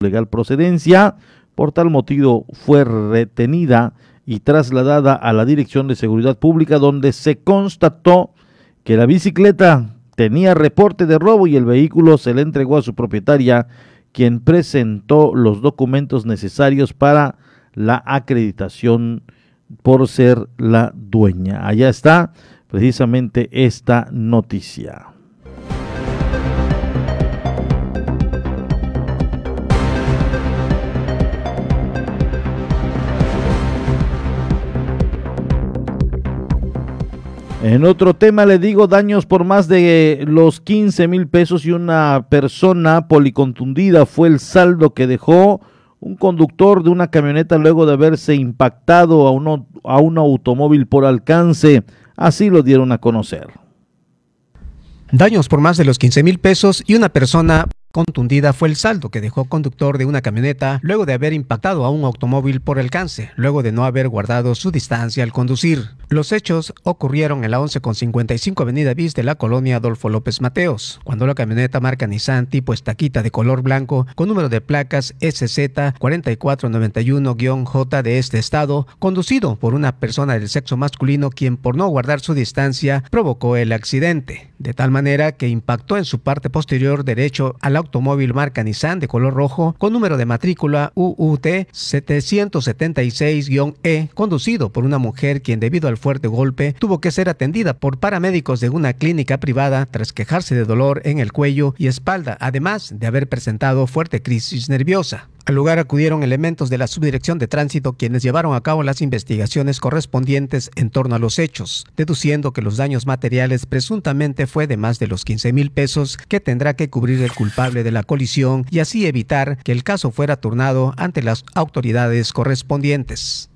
legal procedencia. Por tal motivo fue retenida y trasladada a la Dirección de Seguridad Pública donde se constató que la bicicleta tenía reporte de robo y el vehículo se le entregó a su propietaria, quien presentó los documentos necesarios para la acreditación por ser la dueña. Allá está precisamente esta noticia. En otro tema le digo daños por más de los 15 mil pesos y una persona policontundida fue el saldo que dejó un conductor de una camioneta luego de haberse impactado a, uno, a un automóvil por alcance. Así lo dieron a conocer. Daños por más de los 15 mil pesos y una persona Contundida fue el saldo que dejó conductor de una camioneta luego de haber impactado a un automóvil por alcance, luego de no haber guardado su distancia al conducir. Los hechos ocurrieron en la 11 con 55 Avenida Bis de la colonia Adolfo López Mateos, cuando la camioneta marca Nissan tipo estaquita de color blanco con número de placas SZ 4491-J de este estado, conducido por una persona del sexo masculino quien por no guardar su distancia provocó el accidente, de tal manera que impactó en su parte posterior derecho a la automóvil marca Nissan de color rojo con número de matrícula UUT 776-E, conducido por una mujer quien debido al fuerte golpe tuvo que ser atendida por paramédicos de una clínica privada tras quejarse de dolor en el cuello y espalda, además de haber presentado fuerte crisis nerviosa. Al lugar acudieron elementos de la Subdirección de Tránsito quienes llevaron a cabo las investigaciones correspondientes en torno a los hechos, deduciendo que los daños materiales presuntamente fue de más de los 15 mil pesos que tendrá que cubrir el culpable de la colisión y así evitar que el caso fuera turnado ante las autoridades correspondientes.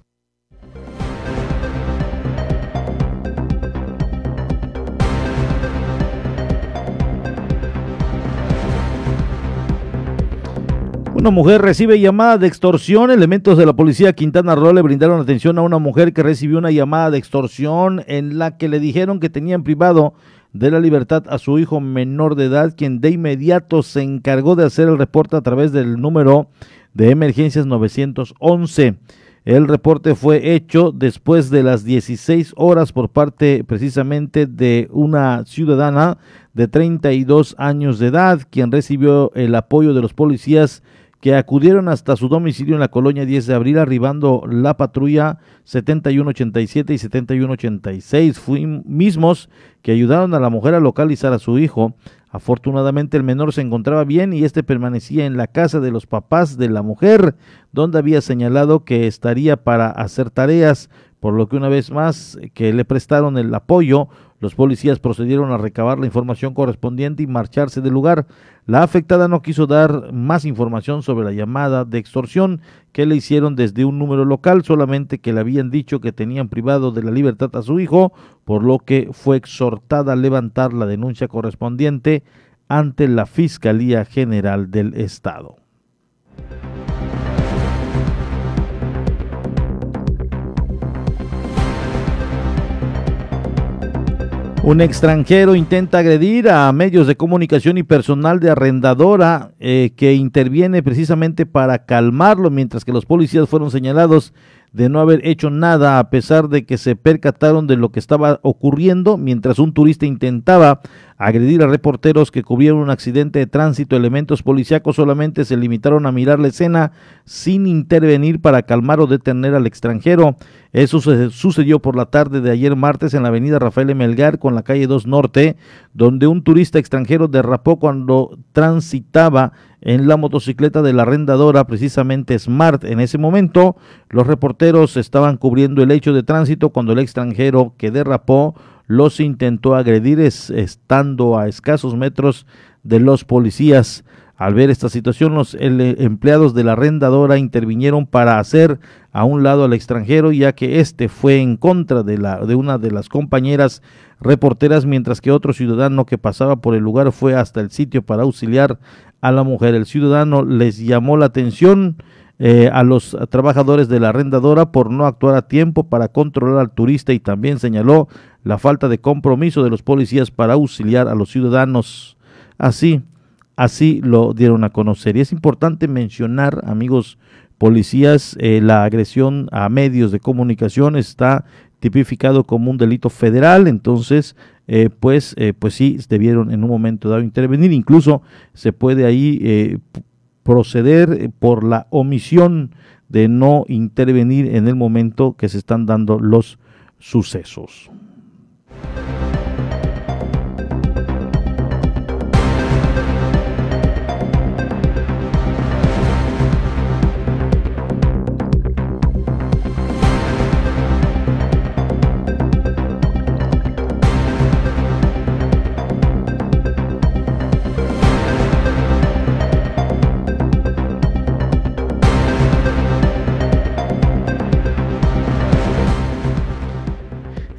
Una mujer recibe llamada de extorsión. Elementos de la policía Quintana Roo le brindaron atención a una mujer que recibió una llamada de extorsión en la que le dijeron que tenían privado de la libertad a su hijo menor de edad, quien de inmediato se encargó de hacer el reporte a través del número de emergencias 911. El reporte fue hecho después de las 16 horas por parte precisamente de una ciudadana de 32 años de edad, quien recibió el apoyo de los policías que acudieron hasta su domicilio en la colonia 10 de abril, arribando la patrulla 7187 y 7186. Fuimos mismos que ayudaron a la mujer a localizar a su hijo. Afortunadamente el menor se encontraba bien y este permanecía en la casa de los papás de la mujer, donde había señalado que estaría para hacer tareas, por lo que una vez más que le prestaron el apoyo, los policías procedieron a recabar la información correspondiente y marcharse del lugar. La afectada no quiso dar más información sobre la llamada de extorsión que le hicieron desde un número local, solamente que le habían dicho que tenían privado de la libertad a su hijo, por lo que fue exhortada a levantar la denuncia correspondiente ante la Fiscalía General del Estado. Un extranjero intenta agredir a medios de comunicación y personal de arrendadora eh, que interviene precisamente para calmarlo, mientras que los policías fueron señalados de no haber hecho nada a pesar de que se percataron de lo que estaba ocurriendo mientras un turista intentaba agredir a reporteros que cubrieron un accidente de tránsito. Elementos policíacos solamente se limitaron a mirar la escena sin intervenir para calmar o detener al extranjero. Eso sucedió por la tarde de ayer martes en la avenida Rafael Melgar con la calle 2 Norte, donde un turista extranjero derrapó cuando transitaba en la motocicleta de la arrendadora, precisamente Smart. En ese momento, los reporteros estaban cubriendo el hecho de tránsito cuando el extranjero que derrapó los intentó agredir estando a escasos metros de los policías. Al ver esta situación, los empleados de la arrendadora intervinieron para hacer a un lado al extranjero, ya que éste fue en contra de, la, de una de las compañeras reporteras, mientras que otro ciudadano que pasaba por el lugar fue hasta el sitio para auxiliar a la mujer. El ciudadano les llamó la atención eh, a los trabajadores de la arrendadora por no actuar a tiempo para controlar al turista y también señaló la falta de compromiso de los policías para auxiliar a los ciudadanos. Así, así lo dieron a conocer. Y es importante mencionar, amigos policías, eh, la agresión a medios de comunicación está tipificado como un delito federal, entonces eh, pues, pues sí, debieron en un momento dado intervenir, incluso se puede ahí proceder por la omisión de no intervenir en el momento que se están dando los sucesos.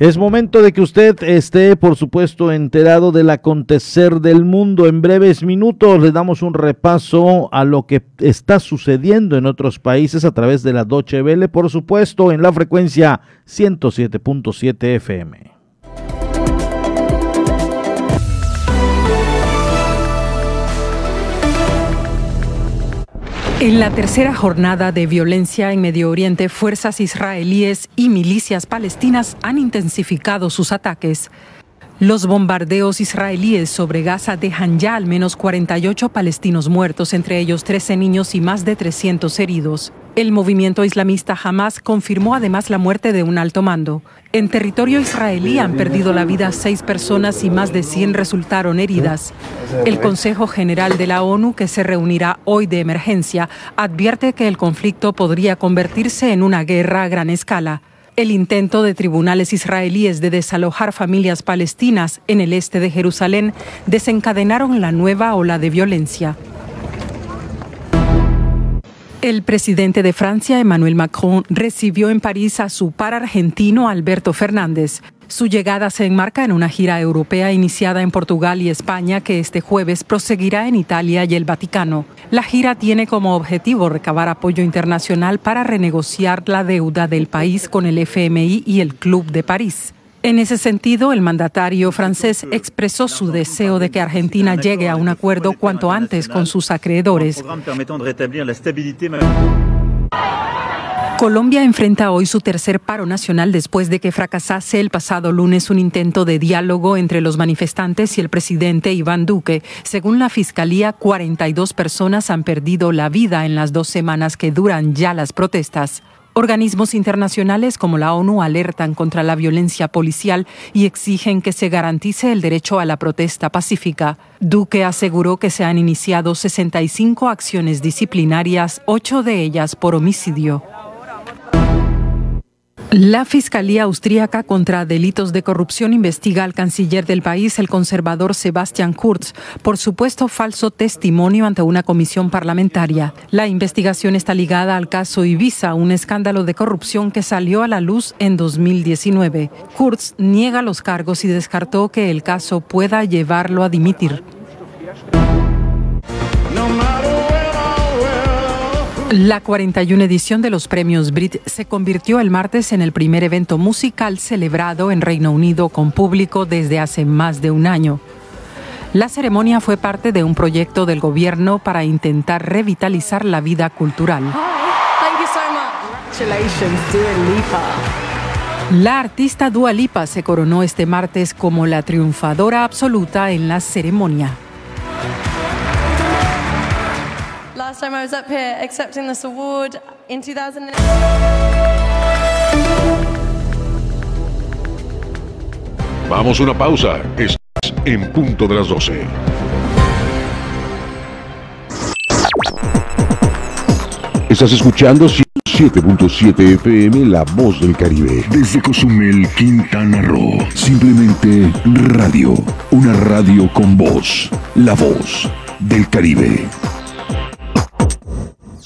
Es momento de que usted esté, por supuesto, enterado del acontecer del mundo. En breves minutos le damos un repaso a lo que está sucediendo en otros países a través de la Doche Vele, por supuesto, en la frecuencia 107.7 FM. En la tercera jornada de violencia en Medio Oriente, fuerzas israelíes y milicias palestinas han intensificado sus ataques. Los bombardeos israelíes sobre Gaza dejan ya al menos 48 palestinos muertos, entre ellos 13 niños y más de 300 heridos. El movimiento islamista Hamas confirmó además la muerte de un alto mando. En territorio israelí han perdido la vida seis personas y más de 100 resultaron heridas. El Consejo General de la ONU, que se reunirá hoy de emergencia, advierte que el conflicto podría convertirse en una guerra a gran escala. El intento de tribunales israelíes de desalojar familias palestinas en el este de Jerusalén desencadenaron la nueva ola de violencia. El presidente de Francia, Emmanuel Macron, recibió en París a su par argentino Alberto Fernández. Su llegada se enmarca en una gira europea iniciada en Portugal y España que este jueves proseguirá en Italia y el Vaticano. La gira tiene como objetivo recabar apoyo internacional para renegociar la deuda del país con el FMI y el Club de París. En ese sentido, el mandatario francés expresó su deseo de que Argentina llegue a un acuerdo cuanto antes con sus acreedores. Colombia enfrenta hoy su tercer paro nacional después de que fracasase el pasado lunes un intento de diálogo entre los manifestantes y el presidente Iván Duque. Según la Fiscalía, 42 personas han perdido la vida en las dos semanas que duran ya las protestas. Organismos internacionales como la ONU alertan contra la violencia policial y exigen que se garantice el derecho a la protesta pacífica. Duque aseguró que se han iniciado 65 acciones disciplinarias, ocho de ellas por homicidio. La Fiscalía Austríaca contra Delitos de Corrupción investiga al canciller del país, el conservador Sebastian Kurz, por supuesto falso testimonio ante una comisión parlamentaria. La investigación está ligada al caso Ibiza, un escándalo de corrupción que salió a la luz en 2019. Kurz niega los cargos y descartó que el caso pueda llevarlo a dimitir. La 41 edición de los premios Brit se convirtió el martes en el primer evento musical celebrado en Reino Unido con público desde hace más de un año. La ceremonia fue parte de un proyecto del gobierno para intentar revitalizar la vida cultural. La artista Dua Lipa se coronó este martes como la triunfadora absoluta en la ceremonia. Last time I was up here accepting this award in 2000. Vamos a una pausa. Estás en punto de las 12. Estás escuchando 7.7 FM La Voz del Caribe. Desde Cozumel, Quintana Roo. Simplemente radio. Una radio con voz. La Voz del Caribe.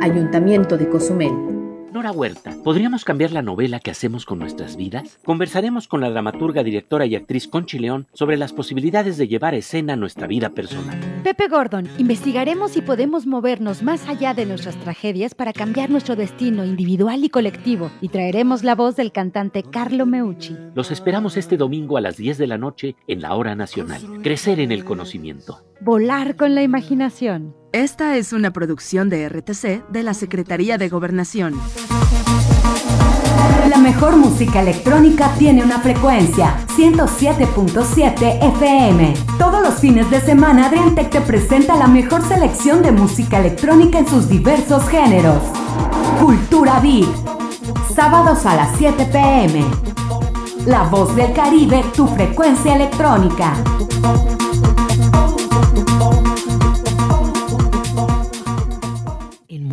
Ayuntamiento de Cozumel. Nora Huerta, ¿podríamos cambiar la novela que hacemos con nuestras vidas? Conversaremos con la dramaturga, directora y actriz Conchi León sobre las posibilidades de llevar a escena nuestra vida personal. Pepe Gordon, investigaremos si podemos movernos más allá de nuestras tragedias para cambiar nuestro destino individual y colectivo y traeremos la voz del cantante Carlo Meucci. Los esperamos este domingo a las 10 de la noche en la Hora Nacional. Crecer en el conocimiento. Volar con la imaginación. Esta es una producción de RTC de la Secretaría de Gobernación. La mejor música electrónica tiene una frecuencia, 107.7 FM. Todos los fines de semana Adriantec te presenta la mejor selección de música electrónica en sus diversos géneros. Cultura Beat. Sábados a las 7 pm. La voz del Caribe, tu frecuencia electrónica.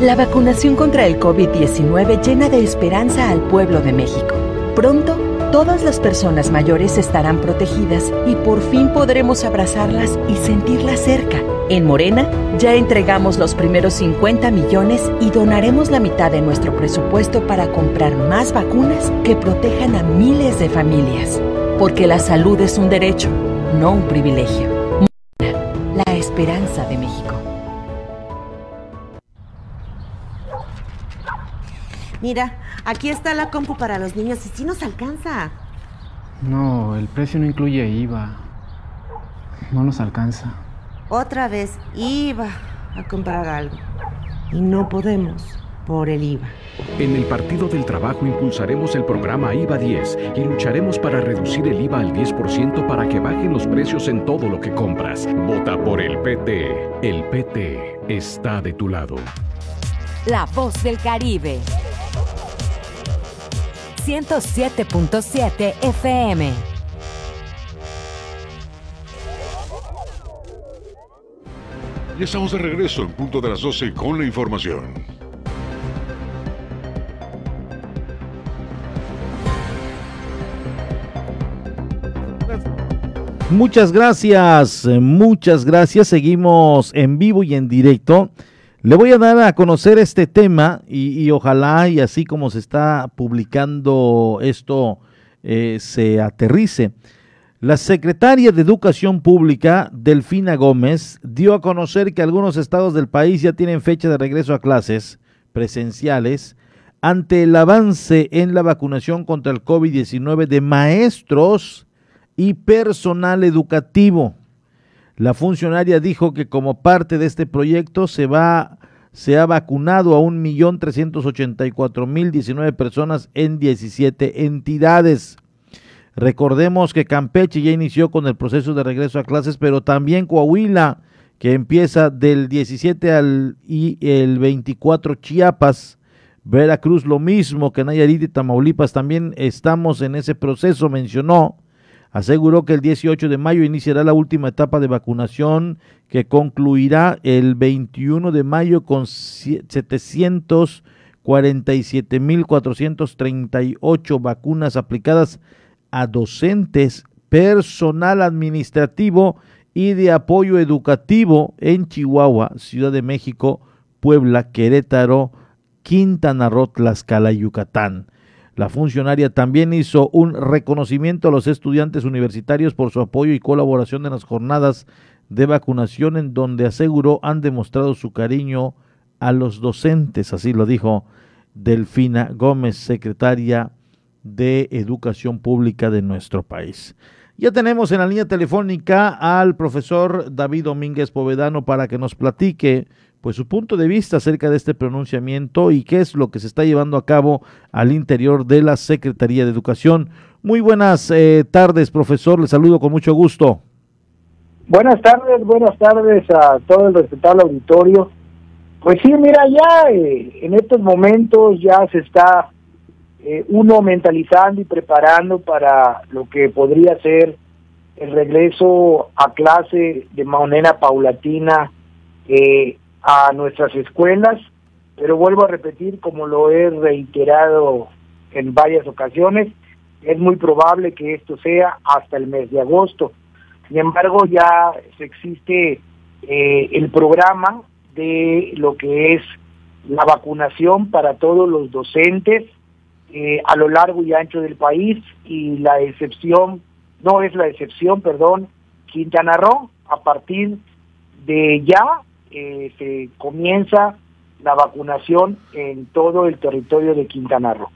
La vacunación contra el COVID-19 llena de esperanza al pueblo de México. Pronto, todas las personas mayores estarán protegidas y por fin podremos abrazarlas y sentirlas cerca. En Morena ya entregamos los primeros 50 millones y donaremos la mitad de nuestro presupuesto para comprar más vacunas que protejan a miles de familias. Porque la salud es un derecho, no un privilegio. Morena, la esperanza de México. Mira, aquí está la compu para los niños y sí nos alcanza. No, el precio no incluye IVA. No nos alcanza. Otra vez IVA a comprar algo. Y no podemos por el IVA. En el Partido del Trabajo impulsaremos el programa IVA 10 y lucharemos para reducir el IVA al 10% para que bajen los precios en todo lo que compras. Vota por el PT. El PT está de tu lado. La voz del Caribe. 107.7 FM. Ya estamos de regreso en punto de las 12 con la información. Muchas gracias, eh, muchas gracias. Seguimos en vivo y en directo. Le voy a dar a conocer este tema y, ojalá y así como se está publicando esto eh, se aterrice. La secretaria de Educación Pública, Delfina Gómez, dio a conocer que algunos estados del país ya tienen fecha de regreso a clases presenciales ante el avance en la vacunación contra el COVID-19 de maestros y personal educativo. La funcionaria dijo que como parte de este proyecto se va se ha vacunado a 1.384.019 personas en 17 entidades. Recordemos que Campeche ya inició con el proceso de regreso a clases, pero también Coahuila, que empieza del 17 al y el 24 Chiapas, Veracruz lo mismo que Nayarit y Tamaulipas, también estamos en ese proceso, mencionó aseguró que el 18 de mayo iniciará la última etapa de vacunación que concluirá el 21 de mayo con 747.438 vacunas aplicadas a docentes, personal administrativo y de apoyo educativo en Chihuahua, Ciudad de México, Puebla, Querétaro, Quintana Roo, Tlaxcala y Yucatán. La funcionaria también hizo un reconocimiento a los estudiantes universitarios por su apoyo y colaboración en las jornadas de vacunación en donde aseguró han demostrado su cariño a los docentes, así lo dijo Delfina Gómez, secretaria de Educación Pública de nuestro país. Ya tenemos en la línea telefónica al profesor David Domínguez Povedano para que nos platique pues su punto de vista acerca de este pronunciamiento y qué es lo que se está llevando a cabo al interior de la Secretaría de Educación. Muy buenas eh, tardes, profesor. Le saludo con mucho gusto. Buenas tardes, buenas tardes a todo el respetable auditorio. Pues sí, mira, ya eh, en estos momentos ya se está eh, uno mentalizando y preparando para lo que podría ser el regreso a clase de manera paulatina eh, a nuestras escuelas, pero vuelvo a repetir, como lo he reiterado en varias ocasiones, es muy probable que esto sea hasta el mes de agosto. Sin embargo, ya existe eh, el programa de lo que es la vacunación para todos los docentes eh, a lo largo y ancho del país y la excepción, no es la excepción, perdón, Quintana Roo, a partir de ya eh, se comienza la vacunación en todo el territorio de Quintana Roo.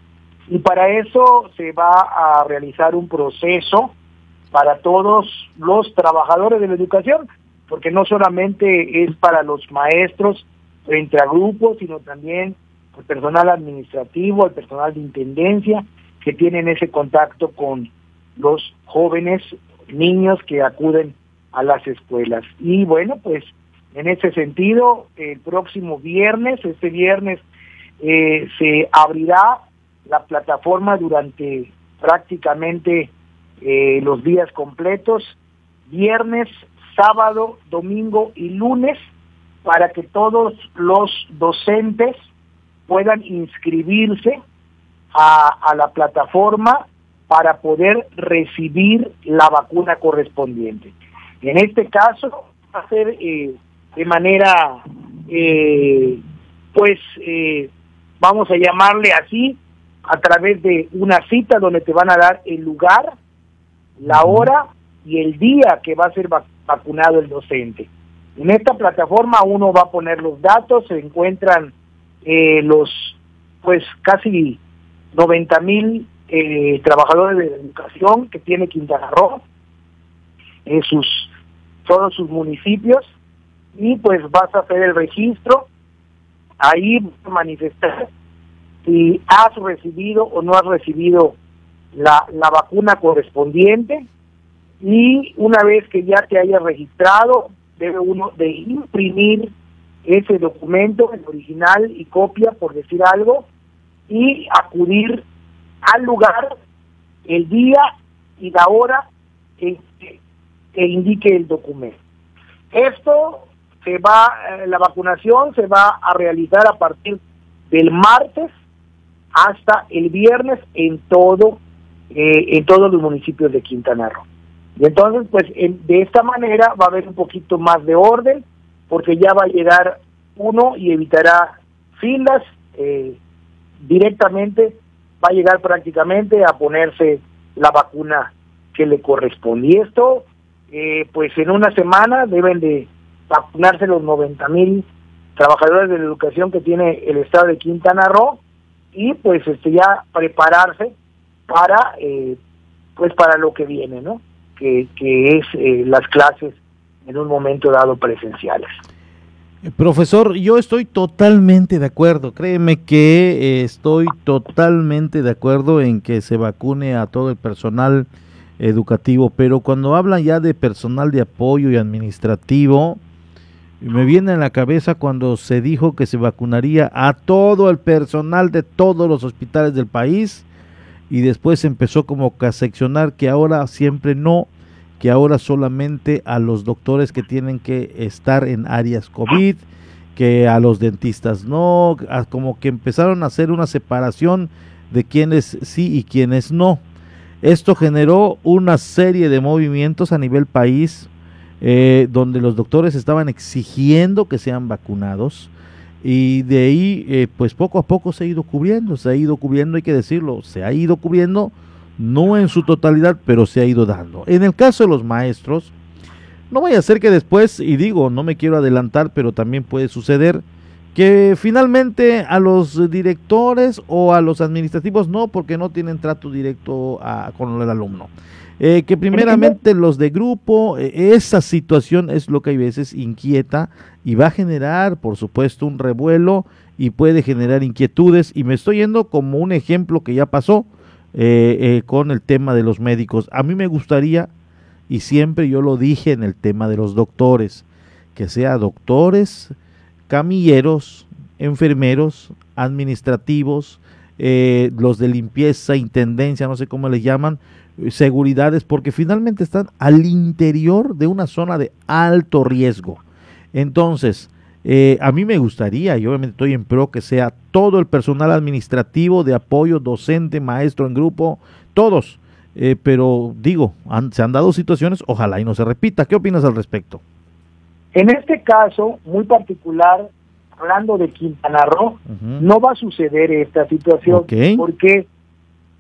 Y para eso se va a realizar un proceso para todos los trabajadores de la educación, porque no solamente es para los maestros frente a grupos, sino también el personal administrativo, el personal de intendencia, que tienen ese contacto con los jóvenes, niños que acuden a las escuelas. Y bueno, pues en ese sentido, el próximo viernes, este viernes, eh, se abrirá la plataforma durante prácticamente eh, los días completos, viernes, sábado, domingo y lunes, para que todos los docentes puedan inscribirse a, la plataforma para poder recibir la vacuna correspondiente. En este caso va a ser eh, de manera, eh, pues, vamos a llamarle así, a través de una cita donde te van a dar el lugar, la hora y el día que va a ser vacunado el docente. En esta plataforma uno va a poner los datos, se encuentran eh, los pues casi 90 mil eh, trabajadores de educación que tiene Quintana Roo en sus todos sus municipios y pues vas a hacer el registro ahí manifestar si has recibido o no has recibido la, la vacuna correspondiente y una vez que ya te hayas registrado, debe uno de imprimir ese documento, el original y copia, por decir algo, y acudir al lugar, el día y la hora que, que indique el documento. Esto se va, eh, la vacunación se va a realizar a partir del martes hasta el viernes en todo eh, en todos los municipios de Quintana Roo. Y entonces, pues de esta manera va a haber un poquito más de orden, porque ya va a llegar uno y evitará filas eh, directamente, va a llegar prácticamente a ponerse la vacuna que le corresponde. Y esto, eh, pues en una semana deben de vacunarse los 90 mil trabajadores de la educación que tiene el estado de Quintana Roo y pues este ya prepararse para eh, pues para lo que viene, ¿no? Que, que es eh, las clases en un momento dado presenciales. Eh, profesor, yo estoy totalmente de acuerdo, créeme que estoy totalmente de acuerdo en que se vacune a todo el personal educativo, pero cuando hablan ya de personal de apoyo y administrativo, me viene en la cabeza cuando se dijo que se vacunaría a todo el personal de todos los hospitales del país y después empezó como a seccionar que ahora siempre no, que ahora solamente a los doctores que tienen que estar en áreas COVID, que a los dentistas no, como que empezaron a hacer una separación de quienes sí y quienes no. Esto generó una serie de movimientos a nivel país eh, donde los doctores estaban exigiendo que sean vacunados y de ahí eh, pues poco a poco se ha ido cubriendo, se ha ido cubriendo, hay que decirlo, se ha ido cubriendo, no en su totalidad, pero se ha ido dando. En el caso de los maestros, no vaya a ser que después, y digo, no me quiero adelantar, pero también puede suceder que finalmente a los directores o a los administrativos no, porque no tienen trato directo con el alumno. Eh, que primeramente los de grupo, eh, esa situación es lo que hay veces inquieta y va a generar, por supuesto, un revuelo y puede generar inquietudes. Y me estoy yendo como un ejemplo que ya pasó eh, con el tema de los médicos. A mí me gustaría, y siempre yo lo dije en el tema de los doctores, que sea doctores, camilleros, enfermeros, administrativos, los de limpieza, intendencia, no sé cómo les llaman, seguridades, porque finalmente están al interior de una zona de alto riesgo. Entonces, eh, a mí me gustaría, y obviamente estoy en pro, que sea todo el personal administrativo de apoyo, docente, maestro en grupo, todos. Eh, pero digo, se han dado situaciones, ojalá y no se repita. ¿Qué opinas al respecto? En este caso, muy particular, hablando de Quintana Roo, no va a suceder esta situación. ¿Por qué?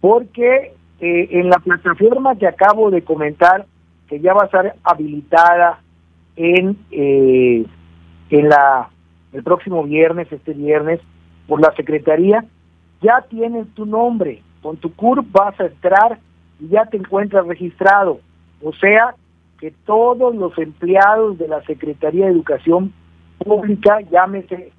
Porque eh, en la plataforma que acabo de comentar, que ya va a estar habilitada en, eh, en la, el próximo viernes, este viernes, por la Secretaría, ya tienes tu nombre. Con tu CURP vas a entrar y ya te encuentras registrado. O sea, que todos los empleados de la Secretaría de Educación Pública, llámese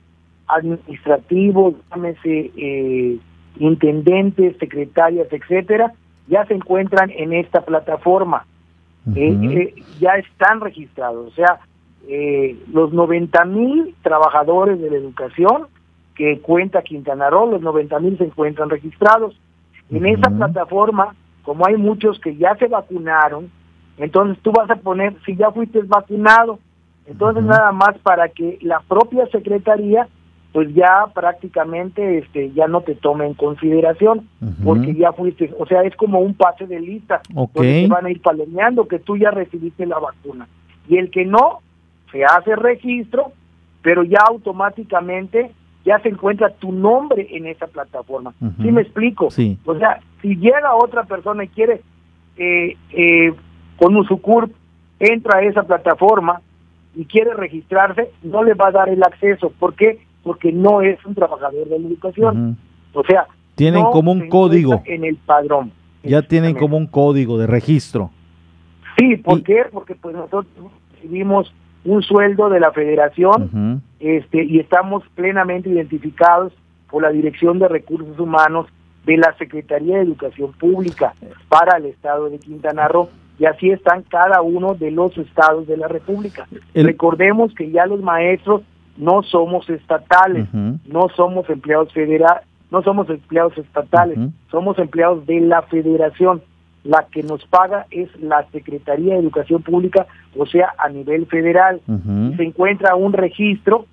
administrativos, llámese eh, intendentes, secretarias, etcétera, ya se encuentran en esta plataforma, eh, eh, ya están registrados, o sea, eh, los 90 mil trabajadores de la educación que cuenta Quintana Roo, los 90 mil se encuentran registrados. En esa plataforma, como hay muchos que ya se vacunaron, entonces tú vas a poner, si ya fuiste vacunado, entonces nada más para que la propia Secretaría pues ya prácticamente este ya no te tome en consideración porque ya fuiste, o sea, es como un pase de lista donde te van a ir palomeando que tú ya recibiste la vacuna. Y el que no, se hace registro, pero ya automáticamente ya se encuentra tu nombre en esa plataforma. ¿Sí me explico? Sí. O sea, si llega otra persona y quiere eh, eh, con un sucurp entra a esa plataforma y quiere registrarse, no le va a dar el acceso. ¿Por qué? Porque no es un trabajador de la educación. O sea, tienen como un código en el padrón. Ya tienen como un código de registro. Sí, ¿por qué? Porque pues nosotros recibimos un sueldo de la federación este y estamos plenamente identificados por la Dirección de Recursos Humanos de la Secretaría de Educación Pública para el estado de Quintana Roo y así están cada uno de los estados de la República. Recordemos que ya los maestros no somos estatales, no somos empleados federales, no somos empleados estatales, somos empleados de la federación. La que nos paga es la Secretaría de Educación Pública, o sea, a nivel federal. Se encuentra un registro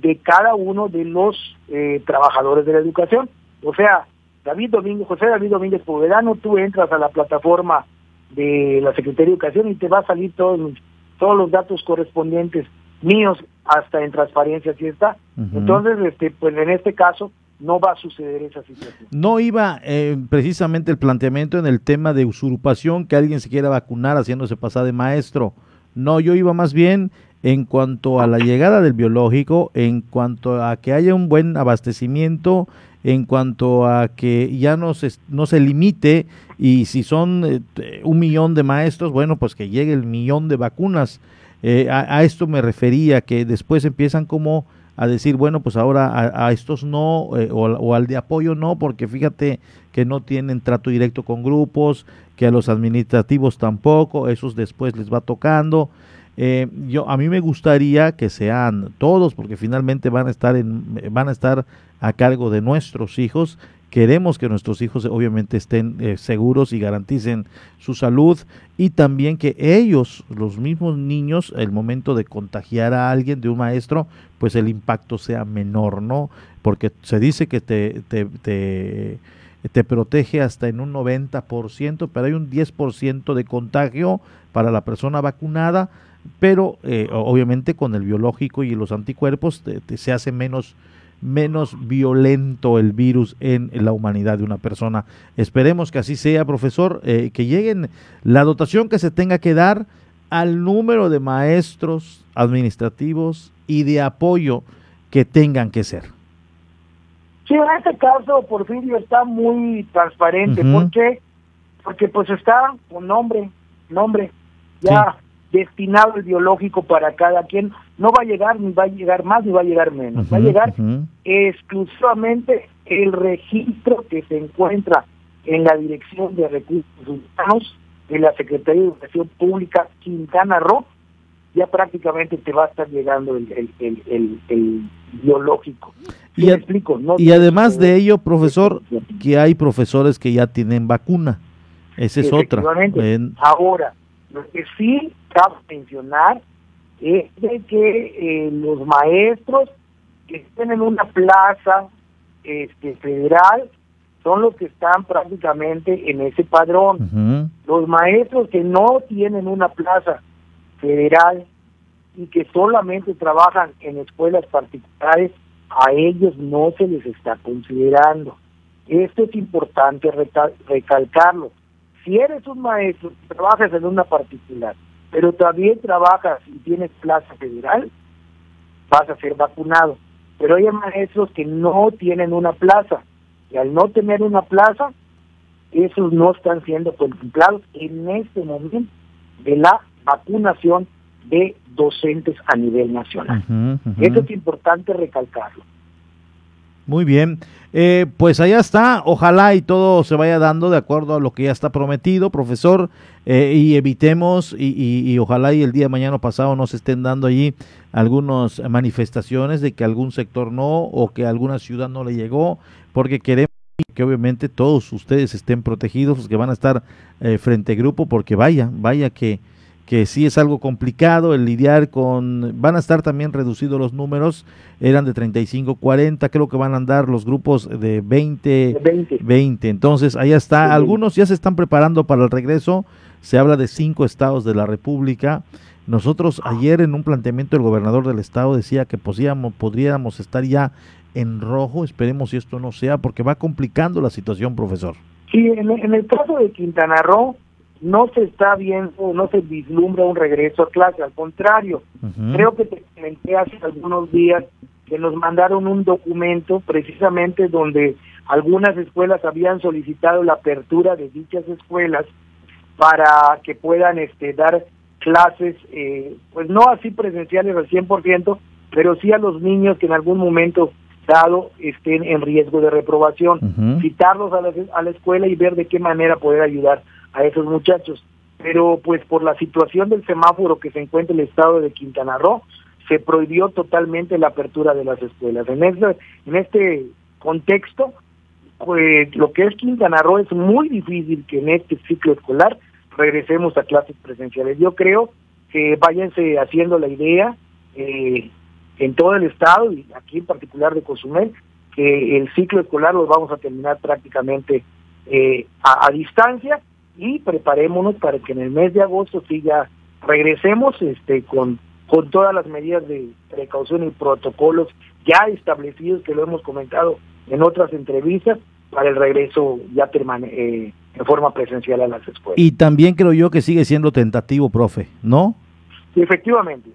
de cada uno de los eh, trabajadores de la educación. O sea, David Domínguez, José David Domínguez Povedano, tú entras a la plataforma de la Secretaría de Educación y te va a salir todos, todos los datos correspondientes míos hasta en transparencia si está. Entonces, este, pues en este caso no va a suceder esa situación. No iba eh, precisamente el planteamiento en el tema de usurpación, que alguien se quiera vacunar haciéndose pasar de maestro. No, yo iba más bien en cuanto a la llegada del biológico, en cuanto a que haya un buen abastecimiento, en cuanto a que ya no se, no se limite y si son eh, un millón de maestros, bueno, pues que llegue el millón de vacunas eh, a, esto me refería, que después empiezan como a decir, bueno, pues ahora a, estos no, eh, o, al de apoyo no, porque fíjate que no tienen trato directo con grupos, que a los administrativos tampoco, esos después les va tocando. Eh, yo a mí me gustaría que sean todos, porque finalmente van a estar en, van a estar a cargo de nuestros hijos Queremos que nuestros hijos obviamente estén eh, seguros y garanticen su salud y también que ellos, los mismos niños, el momento de contagiar a alguien de un maestro, pues el impacto sea menor, ¿no? Porque se dice que te, te, te, protege hasta en un 90%, pero hay un 10% de contagio para la persona vacunada, pero eh, obviamente con el biológico y los anticuerpos se hace menos menos violento el virus en la humanidad de una persona. Esperemos que así sea, profesor, eh, que lleguen la dotación que se tenga que dar al número de maestros administrativos y de apoyo que tengan que ser. Sí, en este caso Porfirio está muy transparente. ¿Por qué? Porque pues está con nombre, nombre, ya destinado el biológico para cada quien. No va a llegar ni va a llegar más ni va a llegar menos. va a llegar exclusivamente el registro que se encuentra en la Dirección de Recursos Humanos de la Secretaría de Educación Pública Quintana Roo ya prácticamente te va a estar llegando el, el, el, biológico. Y, explico, y además de ello, profesor, que hay profesores que ya tienen vacuna. Esa es otra. Ahora, lo que sí cabe mencionar es de que eh, los maestros que tienen una plaza este, federal son los que están prácticamente en ese padrón. Los maestros que no tienen una plaza federal y que solamente trabajan en escuelas particulares, a ellos no se les está considerando. Esto es importante recalcarlo. Si eres un maestro, trabajas en una particular, pero también trabajas y tienes plaza federal, vas a ser vacunado. Pero hay maestros que no tienen una plaza y al no tener una plaza, esos no están siendo contemplados en este momento de la vacunación de docentes a nivel nacional. Eso es importante recalcarlo. Muy bien, eh, pues allá está, ojalá y todo se vaya dando de acuerdo a lo que ya está prometido, profesor, eh, y evitemos y, y, ojalá y el día de mañana pasado no se estén dando allí algunas manifestaciones de que algún sector no o que alguna ciudad no le llegó, porque queremos que obviamente todos ustedes estén protegidos, que van a estar eh, frente grupo, porque vaya, vaya que que sí es algo complicado el lidiar con, van a estar también reducidos los números, eran de 35, 40, creo que van a andar los grupos de 20, 20. entonces allá está, algunos ya se están preparando para el regreso, se habla de cinco estados de la República, nosotros ayer en un planteamiento el gobernador del estado decía que podríamos, podríamos estar ya en rojo, esperemos si esto no sea, porque va complicando la situación, profesor. Sí, en, en el caso de Quintana Roo, no se está viendo, no se vislumbra un regreso a clase, al contrario, creo que te comenté hace algunos días que nos mandaron un documento precisamente donde algunas escuelas habían solicitado la apertura de dichas escuelas para que puedan este dar clases, eh, pues no así presenciales al 100%, pero sí a los niños que en algún momento dado estén en riesgo de reprobación, citarlos a la, a la escuela y ver de qué manera poder ayudar a esos muchachos. Pero pues por la situación del semáforo que se encuentra en el estado de Quintana Roo, se prohibió totalmente la apertura de las escuelas. En este, en este contexto, pues lo que es Quintana Roo es muy difícil que en este ciclo escolar regresemos a clases presenciales. Yo creo que váyanse haciendo la idea eh, en todo el estado y aquí en particular de Cozumel, que el ciclo escolar lo vamos a terminar prácticamente eh, a distancia y preparémonos para que en el mes de agosto sí ya regresemos este con con todas las medidas de precaución y protocolos ya establecidos que lo hemos comentado en otras entrevistas para el regreso ya eh, en forma presencial a las escuelas. Y también creo yo que sigue siendo tentativo, profe, ¿no? Sí, efectivamente.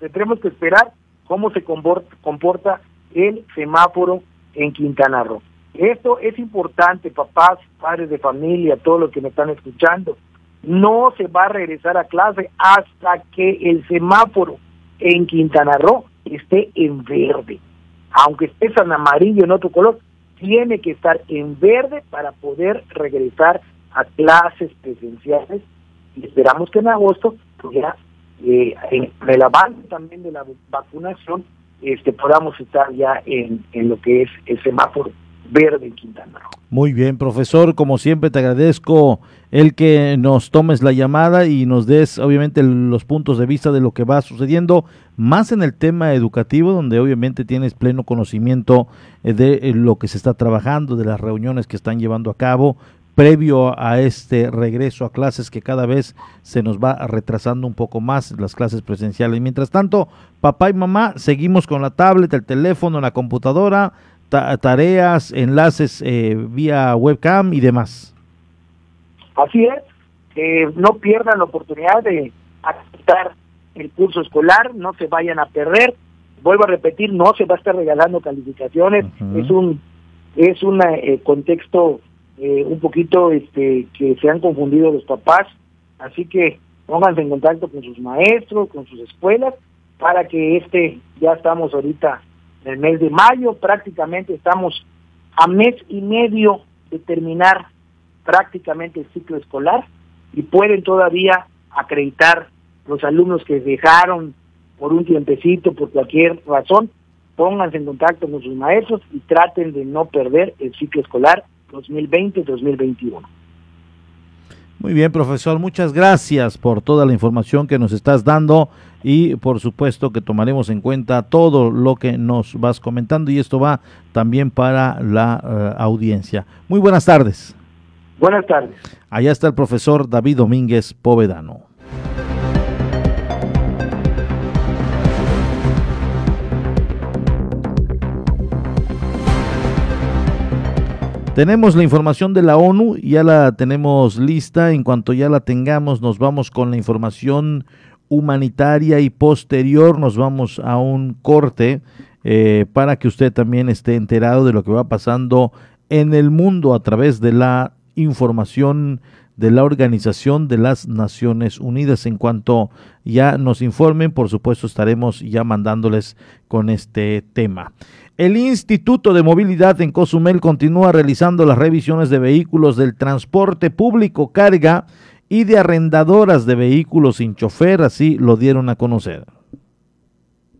Tendremos que esperar cómo se comporta el semáforo en Quintana Roo. Esto es importante, papás, padres de familia, todos los que me están escuchando. No se va a regresar a clase hasta que el semáforo en Quintana Roo esté en verde. Aunque esté en amarillo en otro color, tiene que estar en verde para poder regresar a clases presenciales y esperamos que en agosto pues ya eh, en el avance también de la vacunación este podamos estar ya en, en lo que es el semáforo verde en Quintana Muy bien, profesor, como siempre te agradezco el que nos tomes la llamada y nos des obviamente los puntos de vista de lo que va sucediendo, más en el tema educativo, donde obviamente tienes pleno conocimiento eh, de eh, lo que se está trabajando, de las reuniones que están llevando a cabo previo a este regreso a clases que cada vez se nos va retrasando un poco más las clases presenciales. Mientras tanto, papá y mamá seguimos con la tablet, el teléfono, la computadora, tareas, enlaces eh, vía webcam y demás. Así es, no pierdan la oportunidad de disfrutar el curso escolar, no se vayan a perder. Vuelvo a repetir, no se va a estar regalando calificaciones, es un es un eh, contexto eh, un poquito este que se han confundido los papás, así que pónganse en contacto con sus maestros, con sus escuelas, para que este, ya estamos ahorita el mes de mayo, prácticamente estamos a mes y medio de terminar prácticamente el ciclo escolar y pueden todavía acreditar los alumnos que dejaron por un tiempecito, por cualquier razón, pónganse en contacto con sus maestros y traten de no perder el ciclo escolar 2020-2021. Muy bien, profesor, muchas gracias por toda la información que nos estás dando y por supuesto que tomaremos en cuenta todo lo que nos vas comentando y esto va también para la eh, audiencia. Muy buenas tardes. Buenas tardes. Allá está el profesor David Domínguez Povedano. Tenemos la información de la ONU, ya la tenemos lista. En cuanto ya la tengamos, nos vamos con la información humanitaria y posterior nos vamos a un corte eh, para que usted también esté enterado de lo que va pasando en el mundo a través de la información de la Organización de las Naciones Unidas. En cuanto ya nos informen, por supuesto estaremos ya mandándoles con este tema. El Instituto de Movilidad en Cozumel continúa realizando las revisiones de vehículos del transporte público carga y de arrendadoras de vehículos sin chofer, así lo dieron a conocer.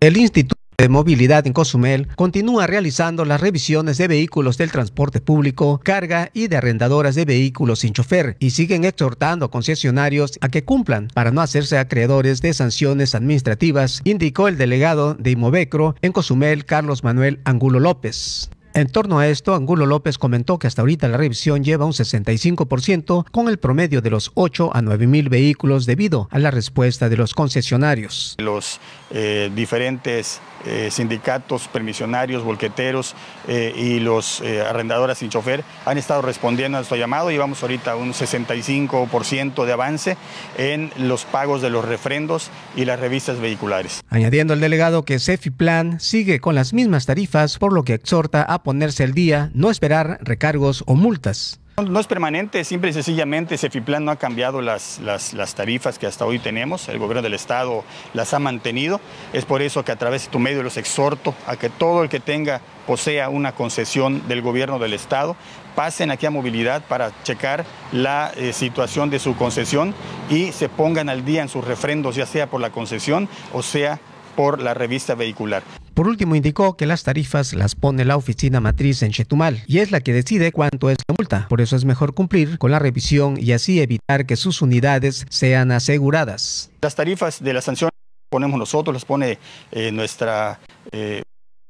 El Instituto de Movilidad en Cozumel continúa realizando las revisiones de vehículos del transporte público, carga y de arrendadoras de vehículos sin chofer y siguen exhortando a concesionarios a que cumplan para no hacerse acreedores de sanciones administrativas, indicó el delegado de Imovecro en Cozumel, Carlos Manuel Angulo López. En torno a esto, Angulo López comentó que hasta ahorita la revisión lleva un 65% con el promedio de los 8 a 9 mil vehículos debido a la respuesta de los concesionarios. Los eh, diferentes eh, sindicatos permisionarios, volqueteros eh, y los arrendadoras sin chofer han estado respondiendo a nuestro llamado y vamos ahorita a un 65% de avance en los pagos de los refrendos y las revistas vehiculares. Añadiendo el delegado que Plan sigue con las mismas tarifas, por lo que exhorta a ponerse al día, no esperar recargos o multas. No es permanente, simple y sencillamente Cefiplan no ha cambiado las, las, tarifas que hasta hoy tenemos, el gobierno del estado las ha mantenido, es por eso que a través de tu medio los exhorto a que todo el que tenga, posea una concesión del gobierno del estado, pasen aquí a movilidad para checar la eh, situación de su concesión y se pongan al día en sus refrendos, ya sea por la concesión o sea por la revista vehicular. Por último, indicó que las tarifas las pone la oficina matriz en Chetumal y es la que decide cuánto es la multa. Por eso es mejor cumplir con la revisión y así evitar que sus unidades sean aseguradas. Las tarifas de la sanción ponemos nosotros, las pone eh, nuestra eh,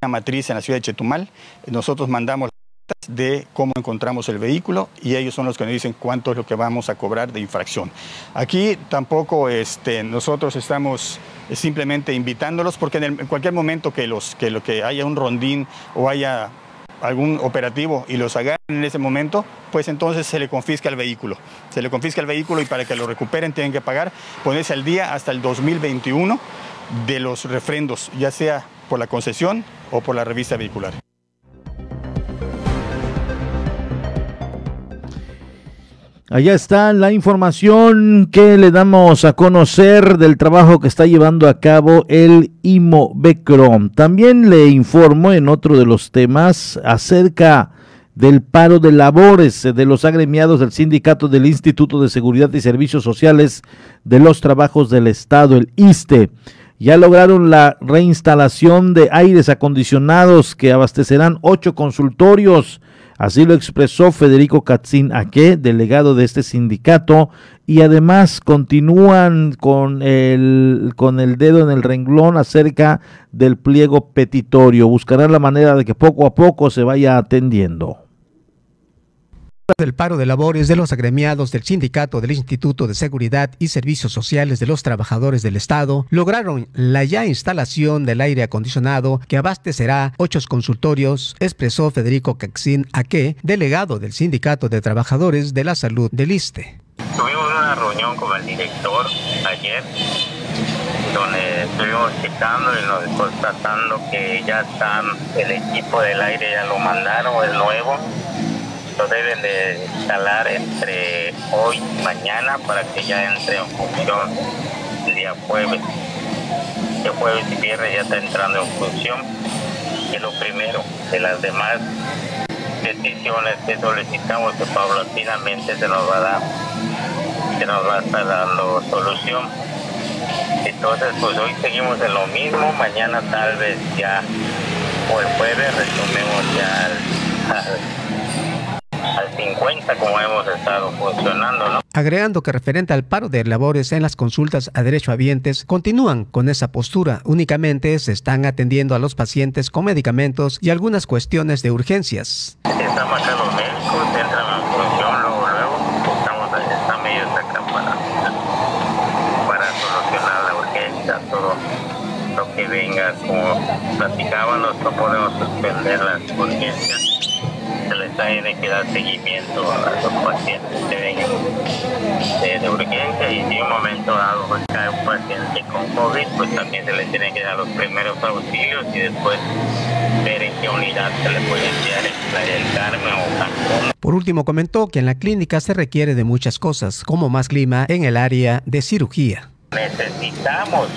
matriz en la ciudad de Chetumal. Nosotros mandamos de cómo encontramos el vehículo y ellos son los que nos dicen cuánto es lo que vamos a cobrar de infracción. Aquí tampoco este, nosotros estamos simplemente invitándolos porque en, cualquier momento que, los, que, lo que haya un rondín o haya algún operativo y los agarren en ese momento, pues entonces se le confisca el vehículo. Se le confisca el vehículo y para que lo recuperen tienen que pagar, ponerse al día hasta el 2021 de los refrendos, ya sea por la concesión o por la revista vehicular. Allá está la información que le damos a conocer del trabajo que está llevando a cabo el IMOVECRO. También le informo en otro de los temas acerca del paro de labores de los agremiados del sindicato del Instituto de Seguridad y Servicios Sociales de los Trabajos del Estado, el ISTE. Ya lograron la reinstalación de aires acondicionados que abastecerán ocho consultorios Así lo expresó Federico Katzin Aque, delegado de este sindicato, y además continúan con el, con el dedo en el renglón acerca del pliego petitorio. Buscarán la manera de que poco a poco se vaya atendiendo del paro de labores de los agremiados del Sindicato del Instituto de Seguridad y Servicios Sociales de los Trabajadores del Estado lograron la ya instalación del aire acondicionado que abastecerá ocho consultorios, expresó Federico Caxín Aque, delegado del Sindicato de Trabajadores de la Salud del ISTE. Tuvimos una reunión con el director ayer donde estuvimos checando y nos constatando que ya están, el equipo del aire ya lo mandaron, es nuevo. Lo deben de instalar entre hoy y mañana para que ya entre en función el día jueves. El jueves y viernes ya está entrando en función. Que lo primero de las demás decisiones que solicitamos que paulatinamente se nos va a dar, se nos va a estar dando solución. Entonces, pues hoy seguimos en lo mismo, mañana tal vez ya, o el jueves retomemos ya al, al 50 como hemos estado funcionando, ¿no? Agregando que referente al paro de labores en las consultas a derechohabientes, continúan con esa postura. Únicamente se están atendiendo a los pacientes con medicamentos y algunas cuestiones de urgencias. Están acá los médicos, entran en función luego, luego, estamos, están ellos acá para, para solucionar la urgencia, todo lo que venga, como platicábamos, no podemos suspender las urgencias les tiene que dar seguimiento a los pacientes que vengan de, de urgencia y si en un momento dado cae un paciente con COVID, pues también se le tiene que dar los primeros auxilios y después ver en qué unidad se le puede enviar en Playa del Carmen o Cancún. Por último, comentó que en la clínica se requiere de muchas cosas, como más clima en el área de cirugía. Necesitamos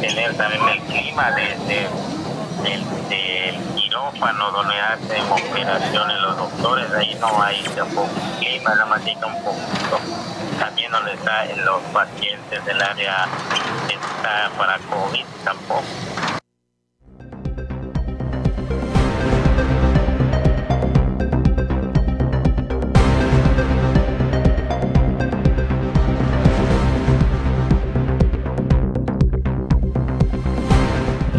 tener también el clima de, de, del, del quirófano donde hacen operaciones los doctores, ahí no hay tampoco clima, más llega un poquito. También donde están los pacientes del área está para COVID tampoco.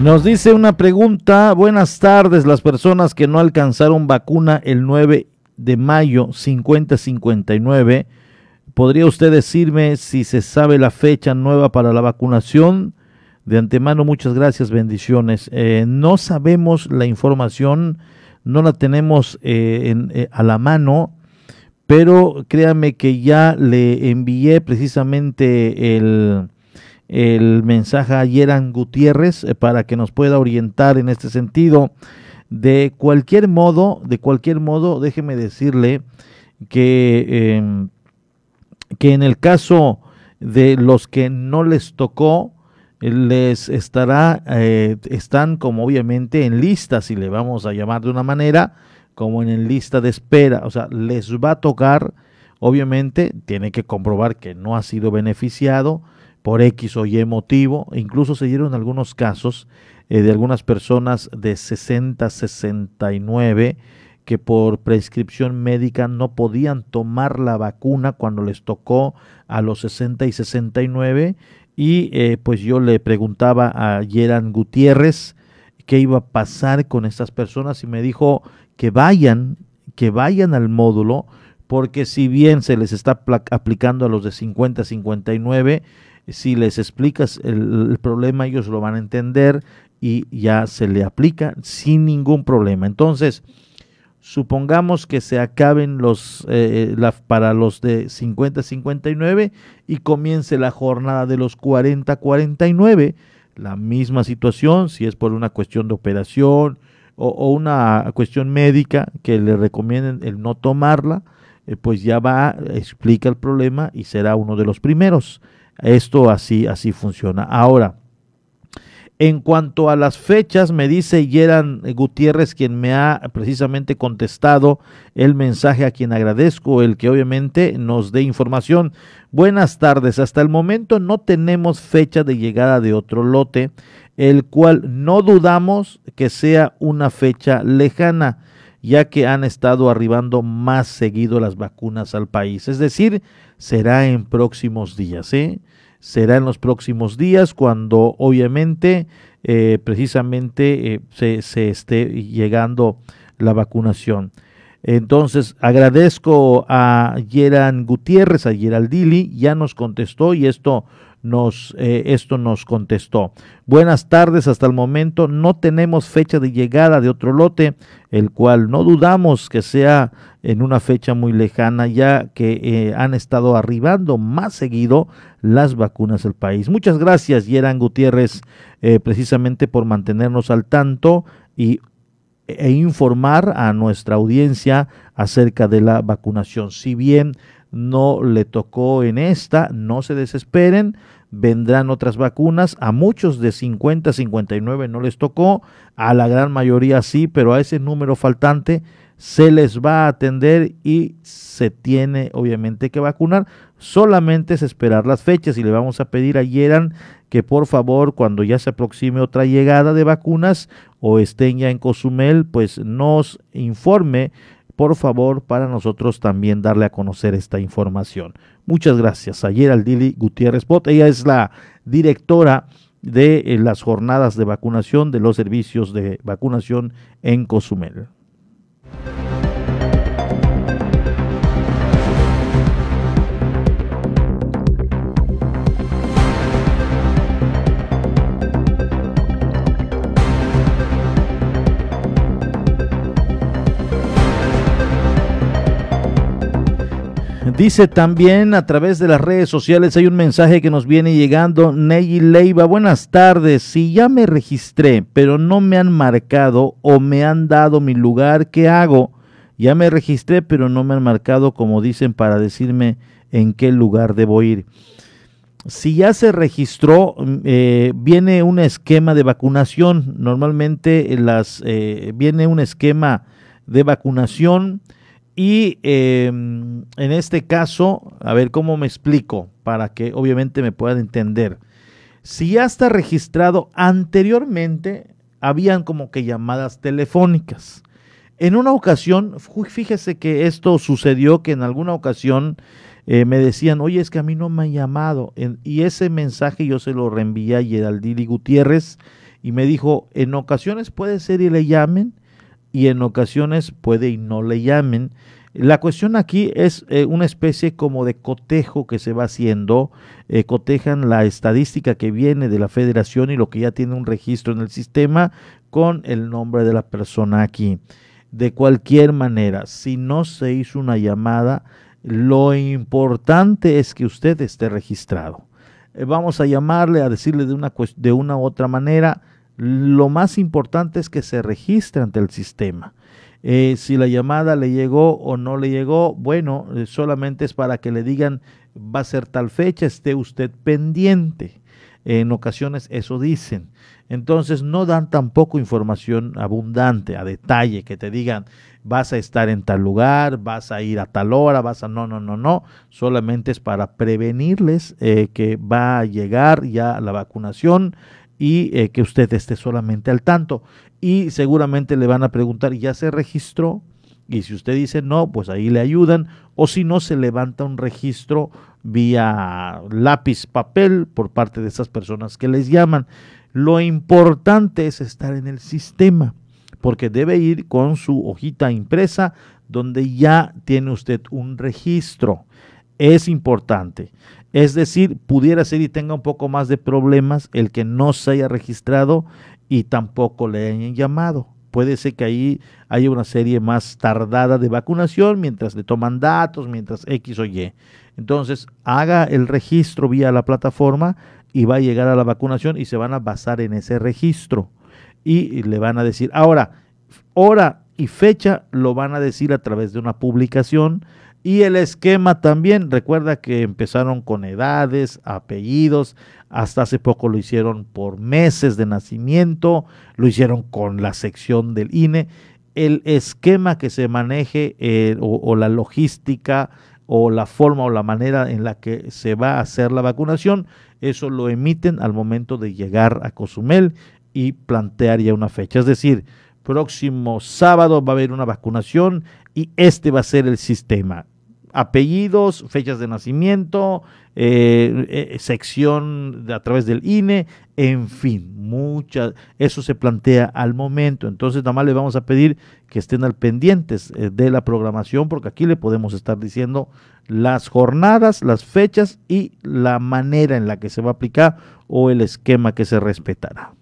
Nos dice una pregunta, buenas tardes, las personas que no alcanzaron vacuna el 9 de mayo 5059, ¿podría usted decirme si se sabe la fecha nueva para la vacunación? De antemano, muchas gracias, bendiciones. Eh, no sabemos la información, no la tenemos eh, eh, a la mano, pero créame que ya le envié precisamente el el mensaje a Yeran Gutiérrez eh, para que nos pueda orientar en este sentido. De cualquier modo, de cualquier modo, déjeme decirle que, eh, que en el caso de los que no les tocó, les estará, eh, están como obviamente en lista, si le vamos a llamar de una manera, como en lista de espera, o sea, les va a tocar, obviamente, tiene que comprobar que no ha sido beneficiado, por X o Y motivo. Incluso se dieron algunos casos eh, de algunas personas de 60, 69 que por prescripción médica no podían tomar la vacuna cuando les tocó a los 60 y 69 y eh, pues yo le preguntaba a Yeran Gutiérrez qué iba a pasar con estas personas y me dijo que vayan, que vayan al módulo porque si bien se les está aplicando a los de 50 59 si les explicas el, problema, ellos lo van a entender y ya se le aplica sin ningún problema. Entonces, supongamos que se acaben los eh, para los de 50-59 y comience la jornada de los 40-49. La misma situación, si es por una cuestión de operación o, o una cuestión médica que le recomienden el no tomarla, eh, pues ya va, explica el problema y será uno de los primeros. Esto así, así funciona. Ahora, en cuanto a las fechas, me dice Yeran Gutiérrez, quien me ha precisamente contestado el mensaje a quien agradezco, el que obviamente nos dé información. Buenas tardes, hasta el momento no tenemos fecha de llegada de otro lote, el cual no dudamos que sea una fecha lejana, ya que han estado arribando más seguido las vacunas al país. Es decir, será en próximos días, ¿eh? Será en los próximos días cuando obviamente eh, precisamente eh, se, se, esté llegando la vacunación. Entonces agradezco a Yeran Gutiérrez, a Geraldili, ya nos contestó y esto nos eh, esto nos contestó. Buenas tardes, hasta el momento no tenemos fecha de llegada de otro lote, el cual no dudamos que sea en una fecha muy lejana, ya que eh, han estado arribando más seguido las vacunas al país. Muchas gracias, Yeran Gutiérrez, eh, precisamente por mantenernos al tanto y e informar a nuestra audiencia acerca de la vacunación. Si bien no le tocó en esta, no se desesperen, vendrán otras vacunas, a muchos de 50, 59 no les tocó, a la gran mayoría sí, pero a ese número faltante se les va a atender y se tiene obviamente que vacunar. Solamente es esperar las fechas y le vamos a pedir a Yeran que por favor cuando ya se aproxime otra llegada de vacunas o estén ya en Cozumel, pues nos informe por favor para nosotros también darle a conocer esta información. Muchas gracias a Geraldili Gutiérrez Pot. Ella es la directora de eh, las jornadas de vacunación de los servicios de vacunación en Cozumel. Dice también a través de las redes sociales hay un mensaje que nos viene llegando. Ney Leiva, buenas tardes. Si ya me registré, pero no me han marcado o me han dado mi lugar, ¿qué hago? Ya me registré, pero no me han marcado, como dicen, para decirme en qué lugar debo ir. Si ya se registró, mm, eh, viene un esquema de vacunación. Normalmente las, eh, viene un esquema de vacunación y em, en este caso, a ver cómo me explico para que obviamente me puedan entender. Si ya está registrado anteriormente, habían como que llamadas telefónicas. En una ocasión, fíjese que esto sucedió, que en alguna ocasión eh, me decían, oye, es que a mí no me han llamado. y ese mensaje yo se lo reenvié a Geraldini Gutiérrez y me dijo, en ocasiones puede ser y le llamen, y en ocasiones puede y no le llamen. La cuestión aquí es eh, una especie como de cotejo que se va haciendo, eh, cotejan la estadística que viene de la federación y lo que ya tiene un registro en el sistema con el nombre de la persona aquí. De cualquier manera, si no se hizo una llamada, lo importante es que usted esté registrado. Eh, vamos a llamarle, a decirle de una, de una u otra manera, lo más importante es que se registre ante el sistema. Eh, si la llamada le llegó o no le llegó, bueno, eh, solamente es para que le digan va a ser tal fecha, esté usted pendiente. En ocasiones eso dicen. Entonces no dan tampoco información abundante, a detalle, que te digan vas a estar en tal lugar, vas a ir a tal hora, vas a... No, no, no, no. Solamente es para prevenirles eh, que va a llegar ya la vacunación y eh, que usted esté solamente al tanto. Y seguramente le van a preguntar, ¿ya se registró? Y si usted dice no, pues ahí le ayudan. O si no, se levanta un registro vía lápiz, papel por parte de esas personas que les llaman. Lo importante es estar en el sistema, porque debe ir con su hojita impresa donde ya tiene usted un registro. Es importante. Es decir, pudiera ser y tenga un poco más de problemas el que no se haya registrado y tampoco le hayan llamado. Puede ser que ahí haya una serie más tardada de vacunación mientras le toman datos, mientras X o Y. Entonces, haga el registro vía la plataforma y va a llegar a la vacunación y se van a basar en ese registro. Y le van a decir, ahora, hora y fecha lo van a decir a través de una publicación y el esquema también, recuerda que empezaron con edades, apellidos, hasta hace poco lo hicieron por meses de nacimiento, lo hicieron con la sección del INE. El esquema que se maneje eh, o, la logística o la forma o la manera en la que se va a hacer la vacunación, eso lo emiten al momento de llegar a Cozumel y plantear ya una fecha. Es decir, próximo sábado va a haber una vacunación y este va a ser el sistema apellidos, fechas de nacimiento, eh, eh, sección a través del INE, en fin, muchas, eso se plantea al momento. Entonces, nada más le vamos a pedir que estén al pendientes eh, de la programación, porque aquí le podemos estar diciendo las jornadas, las fechas y la manera en la que se va a aplicar o el esquema que se respetará.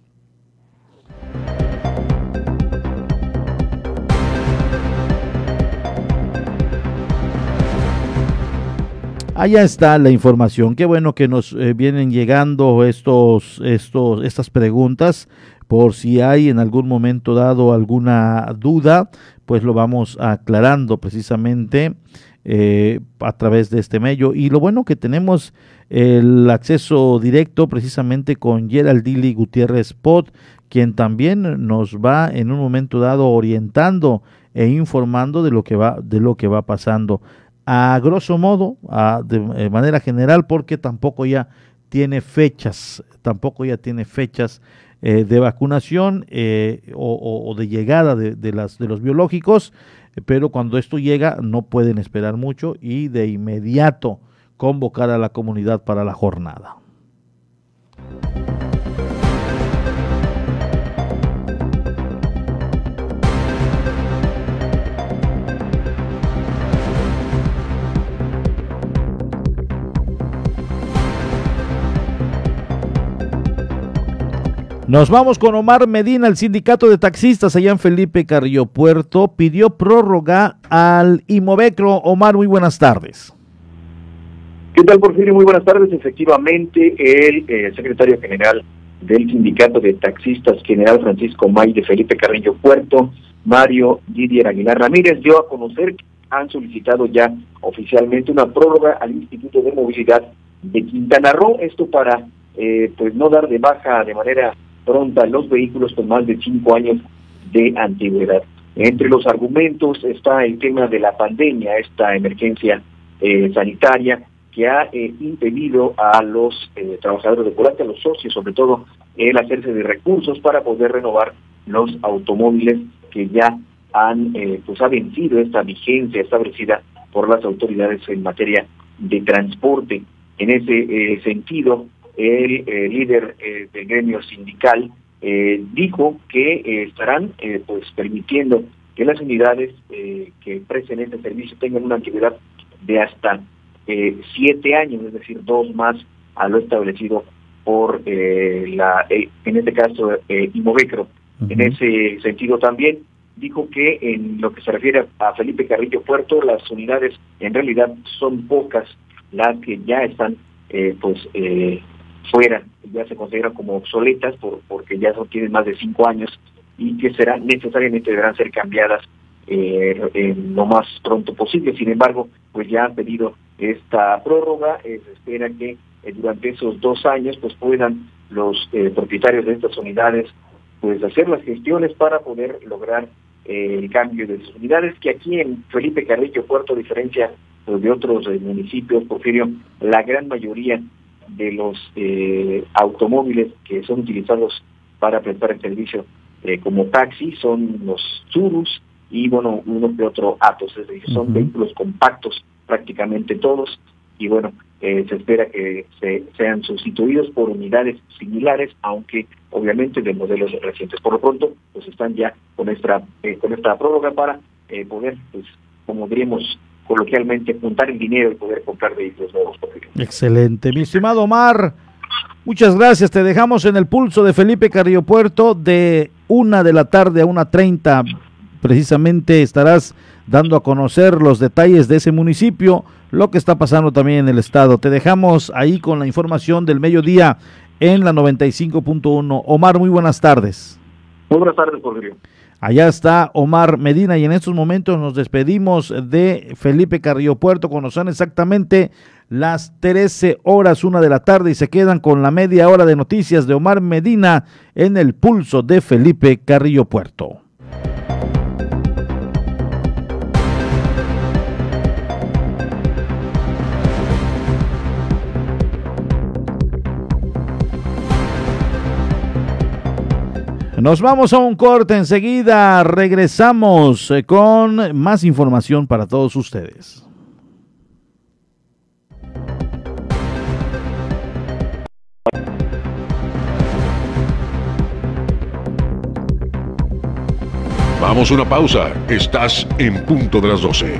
Allá está la información. Qué bueno que nos eh, vienen llegando estos, estos, estas preguntas. Por si hay en algún momento dado alguna duda, pues lo vamos aclarando precisamente eh, a través de este medio. Y lo bueno que tenemos el acceso directo precisamente con Geraldili Gutiérrez Pot, quien también nos va en un momento dado orientando e informando de lo que va, de lo que va pasando a grosso modo, de, manera general, porque tampoco ya tiene fechas, tampoco ya tiene fechas eh, de vacunación eh, o, de llegada de, de los biológicos, pero cuando esto llega no pueden esperar mucho y de inmediato convocar a la comunidad para la jornada. Nos vamos con Omar Medina, el sindicato de taxistas allá en Felipe Carrillo Puerto, pidió prórroga al Imovecro. Omar, muy buenas tardes. ¿Qué tal, Porfirio? Muy buenas tardes. Efectivamente, el, eh, secretario general del sindicato de taxistas, general Francisco May de Felipe Carrillo Puerto, Mario Didier Aguilar Ramírez, dio a conocer que han solicitado ya oficialmente una prórroga al Instituto de Movilidad de Quintana Roo, esto para eh, pues no dar de baja de manera pronta los vehículos con más de cinco años de antigüedad. Entre los argumentos está el tema de la pandemia, esta emergencia eh, sanitaria que ha eh, impedido a los eh, trabajadores de Curate, a los socios sobre todo, el hacerse de recursos para poder renovar los automóviles que ya han pues ha vencido esta vigencia establecida por las autoridades en materia de transporte. En ese sentido, el eh, líder eh, del gremio sindical, eh, dijo que estarán pues permitiendo que las unidades que presten este servicio tengan una antigüedad de hasta siete años, es decir, dos más a lo establecido por la, en este caso, Imovecro. En ese sentido también dijo que en lo que se refiere a Felipe Carrillo Puerto, las unidades en realidad son pocas las que ya están pues fuera, ya se consideran como obsoletas por, porque ya no tienen más de cinco años y que serán necesariamente deberán ser cambiadas eh, lo más pronto posible. Sin embargo, pues ya han pedido esta prórroga, eh, se espera que eh, durante esos dos años pues puedan los eh, propietarios de estas unidades pues hacer las gestiones para poder lograr el cambio de sus unidades, que aquí en Felipe Carrillo Puerto, a diferencia pues, de otros municipios, Porfirio, la gran mayoría de los eh, automóviles que son utilizados para prestar el servicio eh, como taxi son los Surus y bueno, uno que otro Atos, es decir, son vehículos compactos prácticamente todos y bueno, eh, se espera que se, sean sustituidos por unidades similares, aunque obviamente de modelos recientes. Por lo pronto, pues están ya con esta, con esta prórroga para poder, pues, como diríamos, coloquialmente juntar el dinero y poder comprar vehículos nuevos. Excelente. Mi estimado Omar, muchas gracias. Te dejamos en el pulso de Felipe Carrillo Puerto de una de la tarde a una treinta. Precisamente estarás dando a conocer los detalles de ese municipio, lo que está pasando también en el estado. Te dejamos ahí con la información del mediodía en la 95.1. Omar, muy buenas tardes. Muy buenas tardes, Rodrigo. Allá está Omar Medina y en estos momentos nos despedimos de Felipe Carrillo Puerto cuando son exactamente las 13 horas, una de la tarde y se quedan con la media hora de noticias de Omar Medina en el pulso de Felipe Carrillo Puerto. Nos vamos a un corte enseguida, regresamos eh, con más información para todos ustedes. Vamos a una pausa. Estás en punto de las 12.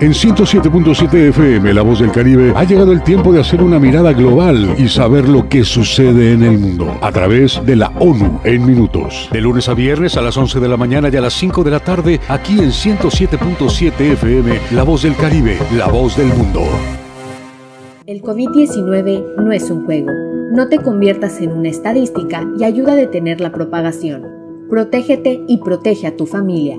En 107.7 FM, La Voz del Caribe, ha llegado el tiempo de hacer una mirada global y saber lo que sucede en el mundo a través de la ONU en minutos. De lunes a viernes a las 11 de la mañana y a las 5 de la tarde, aquí en 107.7 FM, La Voz del Caribe, La Voz del Mundo. El COVID-19 no es un juego. No te conviertas en una estadística y ayuda a detener la propagación. Protégete y protege a tu familia.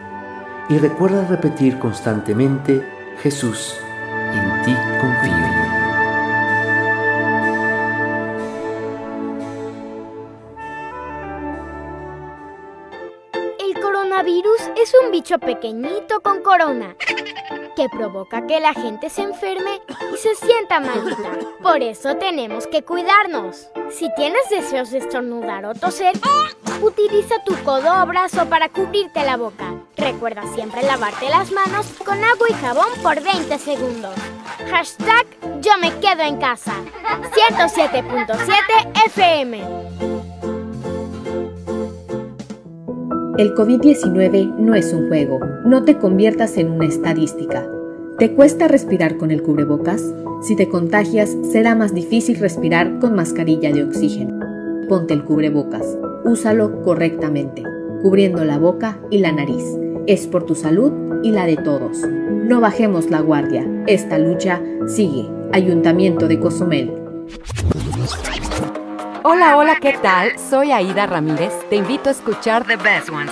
Y recuerda repetir constantemente, Jesús, en ti confío. El coronavirus es un bicho pequeñito con corona que provoca que la gente se enferme y se sienta malita. Por eso tenemos que cuidarnos. Si tienes deseos de estornudar o toser, utiliza tu codo o brazo para cubrirte la boca. Recuerda siempre lavarte las manos con agua y jabón por 20 segundos. Hashtag yo me quedo en casa. 107.7 FM. El COVID-19 no es un juego. No te conviertas en una estadística. ¿Te cuesta respirar con el cubrebocas? Si te contagias, será más difícil respirar con mascarilla de oxígeno. Ponte el cubrebocas. Úsalo correctamente, cubriendo la boca y la nariz. Es por tu salud y la de todos. No bajemos la guardia. Esta lucha sigue. Ayuntamiento de Cozumel. Hola, hola, ¿qué tal? Soy Aida Ramírez. Te invito a escuchar The Best Ones.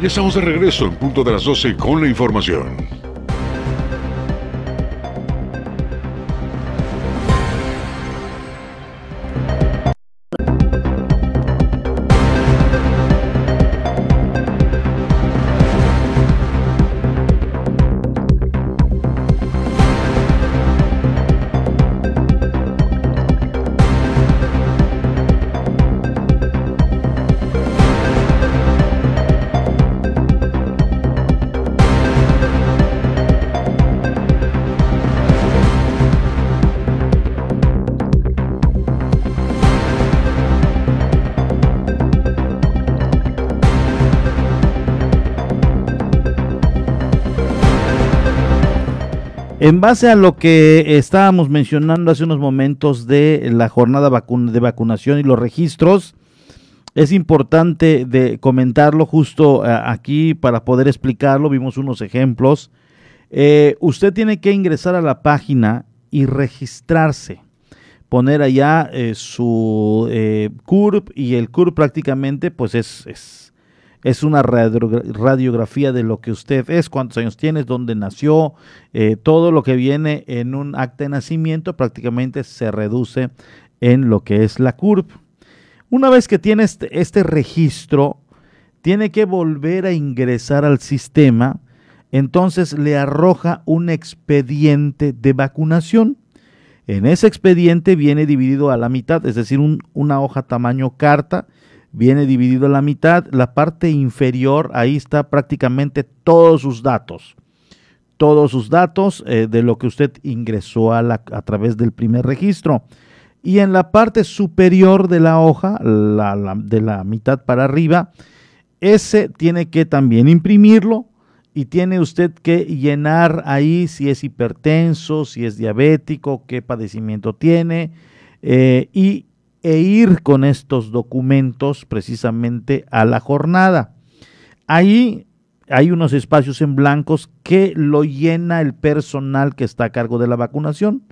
Y estamos de regreso en punto de las 12 con la información. En base a lo que estábamos mencionando hace unos momentos de la jornada de vacunación y los registros, es importante de comentarlo justo eh, aquí para poder explicarlo. Vimos unos ejemplos. Eh, usted tiene que ingresar a la página y registrarse. Poner allá eh, su CURP y el CURP prácticamente pues es, es es una radiografía de lo que usted es, cuántos años tiene, dónde nació, eh, todo lo que viene en un acta de nacimiento prácticamente se reduce en lo que es la CURP. Una vez que tiene este, este registro, tiene que volver a ingresar al sistema, entonces le arroja un expediente de vacunación. En ese expediente viene dividido a la mitad, es decir, una hoja tamaño carta, viene dividido a la mitad. La parte inferior, ahí está prácticamente todos sus datos. Todos sus datos eh, de lo que usted ingresó a, la, a, través del primer registro. Y en la parte superior de la hoja, de la mitad para arriba, ese tiene que también imprimirlo y tiene usted que llenar ahí si es hipertenso, si es diabético, qué padecimiento tiene eh, y, e ir con estos documentos precisamente a la jornada. Ahí hay unos espacios en blancos que lo llena el personal que está a cargo de la vacunación.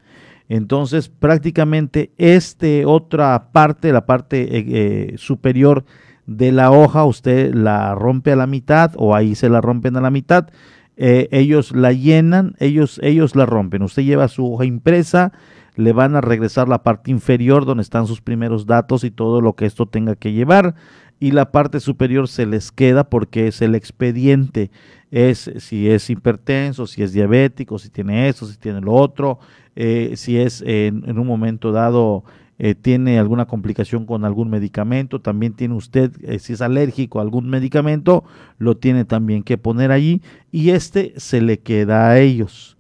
Entonces, prácticamente esta otra parte, la parte eh, eh, superior de la hoja, usted la rompe a la mitad o ahí se la rompen a la mitad. Eh, ellos la llenan, ellos, ellos la rompen. Usted lleva su hoja impresa, le van a regresar la parte inferior donde están sus primeros datos y todo lo que esto tenga que llevar. Y la parte superior se les queda porque es el expediente. Es si es hipertenso, si es diabético, si tiene eso, si tiene lo otro, eh, si es en un momento dado eh, tiene alguna complicación con algún medicamento, también tiene usted, eh, si es alérgico a algún medicamento, lo tiene también que poner allí y este se le queda a ellos.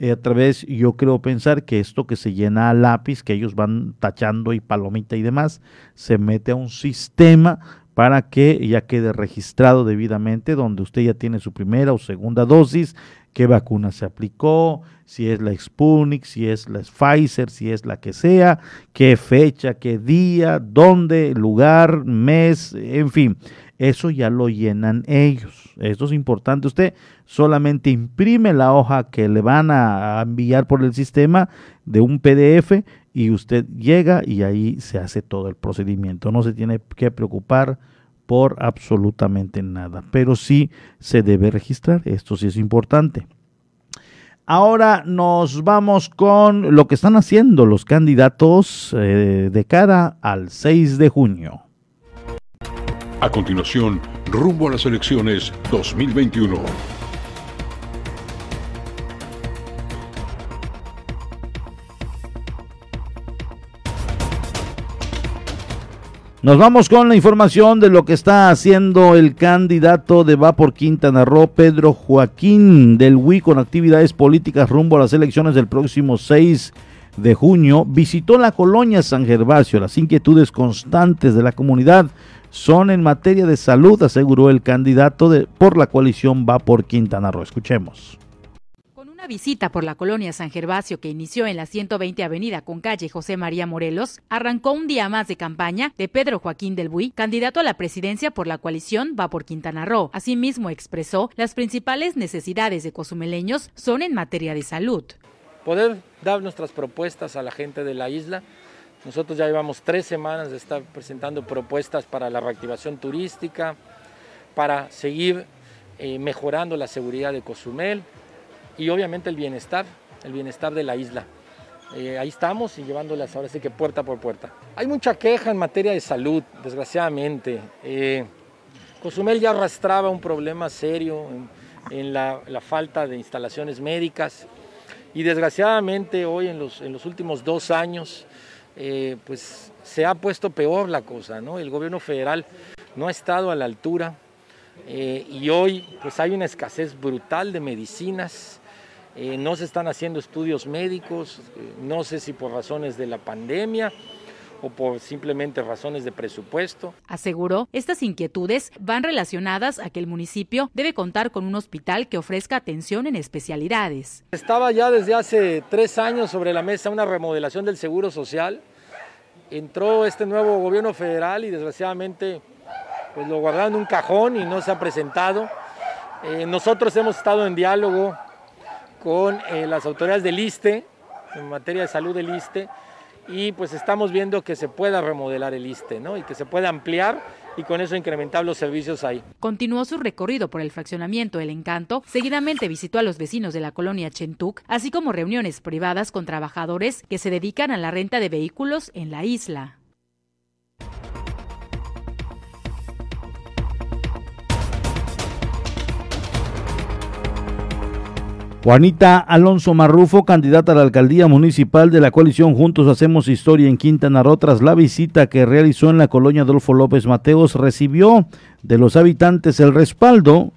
Eh, a través, yo creo pensar que esto que se llena a lápiz, que ellos van tachando y palomita y demás, se mete a un sistema para que ya quede registrado debidamente, donde usted ya tiene su primera o segunda dosis, qué vacuna se aplicó, si es la Sputnik, si es la Pfizer, si es la que sea, qué fecha, qué día, dónde, lugar, mes, en fin. Eso ya lo llenan ellos. Esto es importante. Usted solamente imprime la hoja que le van a enviar por el sistema de un PDF y usted llega y ahí se hace todo el procedimiento. No se tiene que preocupar por absolutamente nada, pero sí se debe registrar, esto sí es importante. Ahora nos vamos con lo que están haciendo los candidatos eh, de cara al 6 de junio. A continuación, rumbo a las elecciones 2021. Nos vamos con la información de lo que está haciendo el candidato de Va por Quintana Roo, Pedro Joaquín del WI, con actividades políticas rumbo a las elecciones del próximo 6 de junio. Visitó la colonia San Gervasio. Las inquietudes constantes de la comunidad son en materia de salud, aseguró el candidato de, por la coalición Va por Quintana Roo. Escuchemos una visita por la colonia San Gervasio que inició en la 120 Avenida con calle José María Morelos, arrancó un día más de campaña de Pedro Joaquín del Buy, candidato a la presidencia por la coalición Va por Quintana Roo. Asimismo expresó las principales necesidades de cozumeleños son en materia de salud. Poder dar nuestras propuestas a la gente de la isla. Nosotros ya llevamos tres semanas de estar presentando propuestas para la reactivación turística, para seguir eh, mejorando la seguridad de Cozumel, y obviamente el bienestar, el bienestar de la isla. Eh, ahí estamos y llevándolas ahora sí que puerta por puerta. Hay mucha queja en materia de salud, desgraciadamente. Eh, Cozumel ya arrastraba un problema serio en, la, falta de instalaciones médicas y desgraciadamente hoy en los, en los últimos dos años eh, pues se ha puesto peor la cosa, ¿no? El gobierno federal no ha estado a la altura y hoy pues hay una escasez brutal de medicinas, eh, no se están haciendo estudios médicos, eh, no sé si por razones de la pandemia o por simplemente razones de presupuesto. Aseguró, estas inquietudes van relacionadas a que el municipio debe contar con un hospital que ofrezca atención en especialidades. Estaba ya desde hace tres años sobre la mesa una remodelación del Seguro Social. Entró este nuevo gobierno federal y desgraciadamente pues lo guardaron en un cajón y no se ha presentado. Eh, nosotros hemos estado en diálogo con eh, las autoridades del ISTE, en materia de salud del ISTE, y pues estamos viendo que se pueda remodelar el ISTE, ¿no? Y que se pueda ampliar y con eso incrementar los servicios ahí. Continuó su recorrido por el fraccionamiento El Encanto, seguidamente visitó a los vecinos de la colonia Chentuc, así como reuniones privadas con trabajadores que se dedican a la renta de vehículos en la isla. Juanita Alonso Marrufo, candidata a la alcaldía municipal de la coalición Juntos Hacemos Historia en Quintana Roo, tras la visita que realizó en la colonia Adolfo López Mateos, recibió de los habitantes el respaldo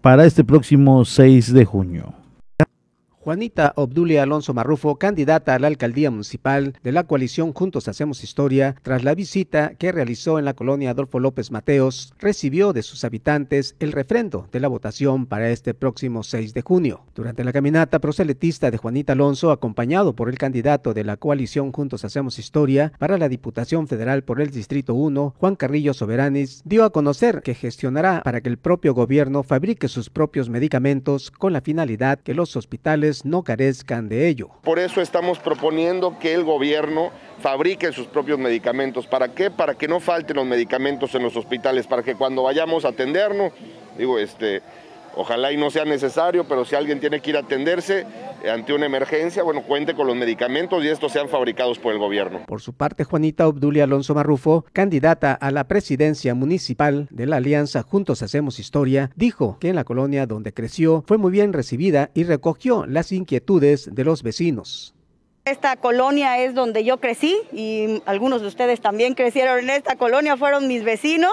para este próximo 6 de junio. Juanita Obdulia Alonso Marrufo, candidata a la alcaldía municipal de la coalición Juntos Hacemos Historia, tras la visita que realizó en la colonia Adolfo López Mateos, recibió de sus habitantes el refrendo de la votación para este próximo 6 de junio. Durante la caminata proselitista de Juanita Alonso, acompañado por el candidato de la coalición Juntos Hacemos Historia para la Diputación Federal por el Distrito 1, Juan Carrillo Soberanis, dio a conocer que gestionará para que el propio gobierno fabrique sus propios medicamentos con la finalidad que los hospitales no carezcan de ello. Por eso estamos proponiendo que el gobierno fabrique sus propios medicamentos. ¿Para qué? Para que no falten los medicamentos en los hospitales, para que cuando vayamos a atendernos, digo, este, Ojalá y no sea necesario, pero si alguien tiene que ir a atenderse ante una emergencia, bueno, cuente con los medicamentos y estos sean fabricados por el gobierno. Por su parte, Juanita Obdulia Alonso Marrufo, candidata a la presidencia municipal de la Alianza Juntos Hacemos Historia, dijo que en la colonia donde creció fue muy bien recibida y recogió las inquietudes de los vecinos. Esta colonia es donde yo crecí y algunos de ustedes también crecieron en esta colonia, fueron mis vecinos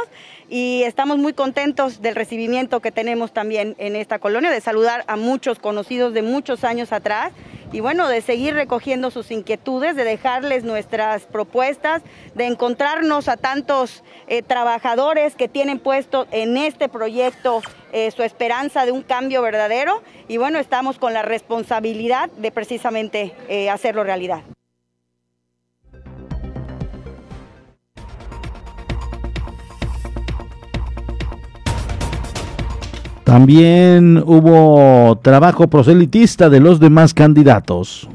y estamos muy contentos del recibimiento que tenemos también en esta colonia, de saludar a muchos conocidos de muchos años atrás y bueno, de seguir recogiendo sus inquietudes, de dejarles nuestras propuestas, de encontrarnos a tantos eh, trabajadores que tienen puesto en este proyecto eh, su esperanza de un cambio verdadero y bueno, estamos con la responsabilidad de precisamente eh, hacerlo realidad. También hubo trabajo proselitista de los demás candidatos.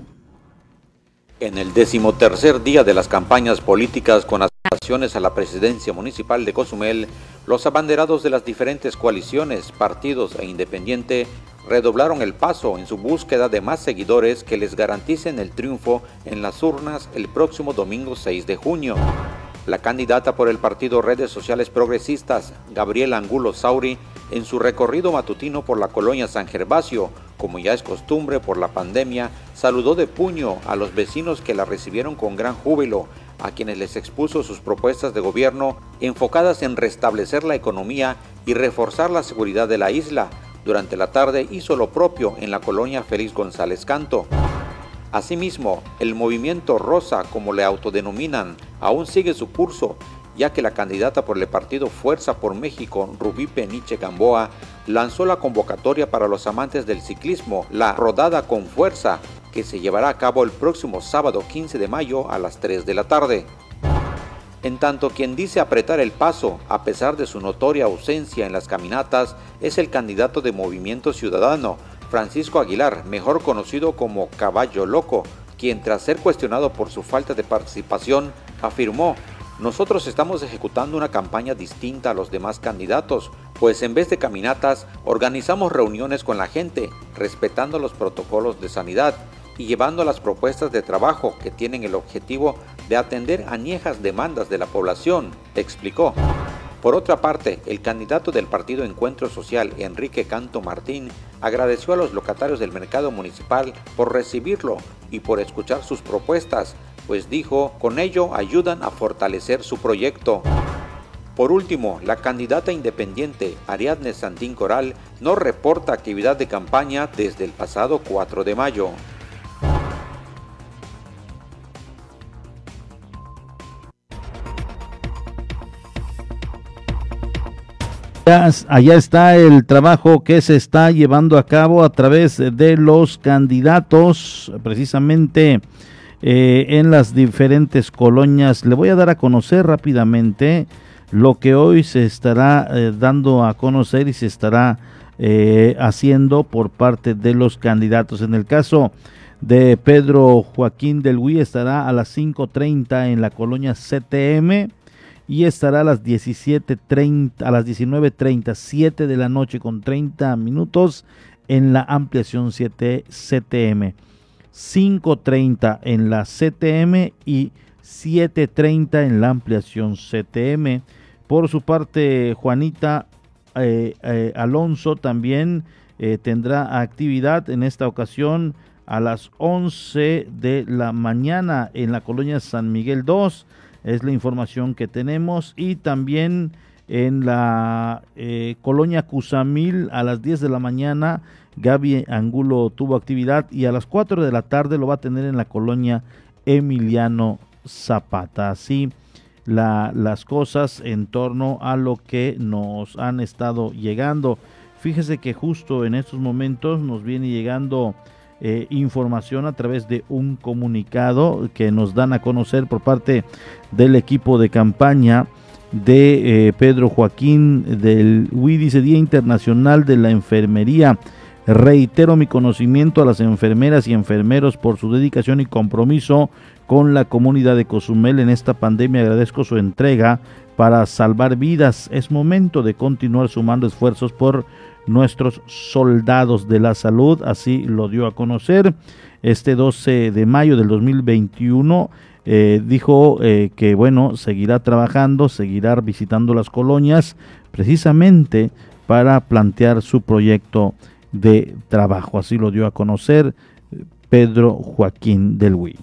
En el decimotercer día de las campañas políticas con aspiraciones a la presidencia municipal de Cozumel, los abanderados de las diferentes coaliciones, partidos e independiente redoblaron el paso en su búsqueda de más seguidores que les garanticen el triunfo en las urnas el próximo domingo 6 de junio. La candidata por el partido Redes Sociales Progresistas, Gabriela Angulo Sauri, en su recorrido matutino por la colonia San Gervasio, como ya es costumbre por la pandemia, saludó de puño a los vecinos que la recibieron con gran júbilo, a quienes les expuso sus propuestas de gobierno enfocadas en restablecer la economía y reforzar la seguridad de la isla. Durante la tarde hizo lo propio en la colonia Félix González Canto. Asimismo, el movimiento Rosa, como le autodenominan, aún sigue su curso ya que la candidata por el partido Fuerza por México, Rubí Peniche Gamboa, lanzó la convocatoria para los amantes del ciclismo, la Rodada con Fuerza, que se llevará a cabo el próximo sábado 15 de mayo a las 3 de la tarde. En tanto, quien dice apretar el paso, a pesar de su notoria ausencia en las caminatas, es el candidato de Movimiento Ciudadano, Francisco Aguilar, mejor conocido como Caballo Loco, quien tras ser cuestionado por su falta de participación, afirmó nosotros estamos ejecutando una campaña distinta a los demás candidatos, pues en vez de caminatas organizamos reuniones con la gente, respetando los protocolos de sanidad y llevando las propuestas de trabajo que tienen el objetivo de atender añejas demandas de la población, explicó. Por otra parte, el candidato del partido Encuentro Social, Enrique Canto Martín, agradeció a los locatarios del mercado municipal por recibirlo y por escuchar sus propuestas, pues dijo, con ello ayudan a fortalecer su proyecto. Por último, la candidata independiente Ariadne Santín Coral no reporta actividad de campaña desde el pasado 4 de mayo. Allá está el trabajo que se está llevando a cabo a través de los candidatos, precisamente eh, en las diferentes colonias. Le voy a dar a conocer rápidamente lo que hoy se estará eh, dando a conocer y se estará eh, haciendo por parte de los candidatos. En el caso de Pedro Joaquín del Huy estará a las 5.30 en la colonia CTM y estará a las 17.30, a las 19.30, 7 de la noche con 30 minutos en la ampliación 7 CTM. 5.30 en la CTM y 7.30 en la ampliación CTM. Por su parte, Juanita eh, eh, Alonso también eh, tendrá actividad en esta ocasión a las 11 de la mañana en la colonia San Miguel 2. Es la información que tenemos. Y también en la colonia Cusamil a las 10 de la mañana. Gaby Angulo tuvo actividad y a las 4 de la tarde lo va a tener en la colonia Emiliano Zapata. Así las cosas en torno a lo que nos han estado llegando. Fíjese que justo en estos momentos nos viene llegando eh, información a través de un comunicado que nos dan a conocer por parte del equipo de campaña de eh, Pedro Joaquín del WI, dice Día Internacional de la Enfermería. Reitero mi conocimiento a las enfermeras y enfermeros por su dedicación y compromiso con la comunidad de Cozumel en esta pandemia. Agradezco su entrega para salvar vidas. Es momento de continuar sumando esfuerzos por nuestros soldados de la salud, así lo dio a conocer este 12 de mayo del 2021. Eh, dijo eh, que bueno, seguirá trabajando, seguirá visitando las colonias precisamente para plantear su proyecto de trabajo. Así lo dio a conocer eh, Pedro Joaquín del Huy.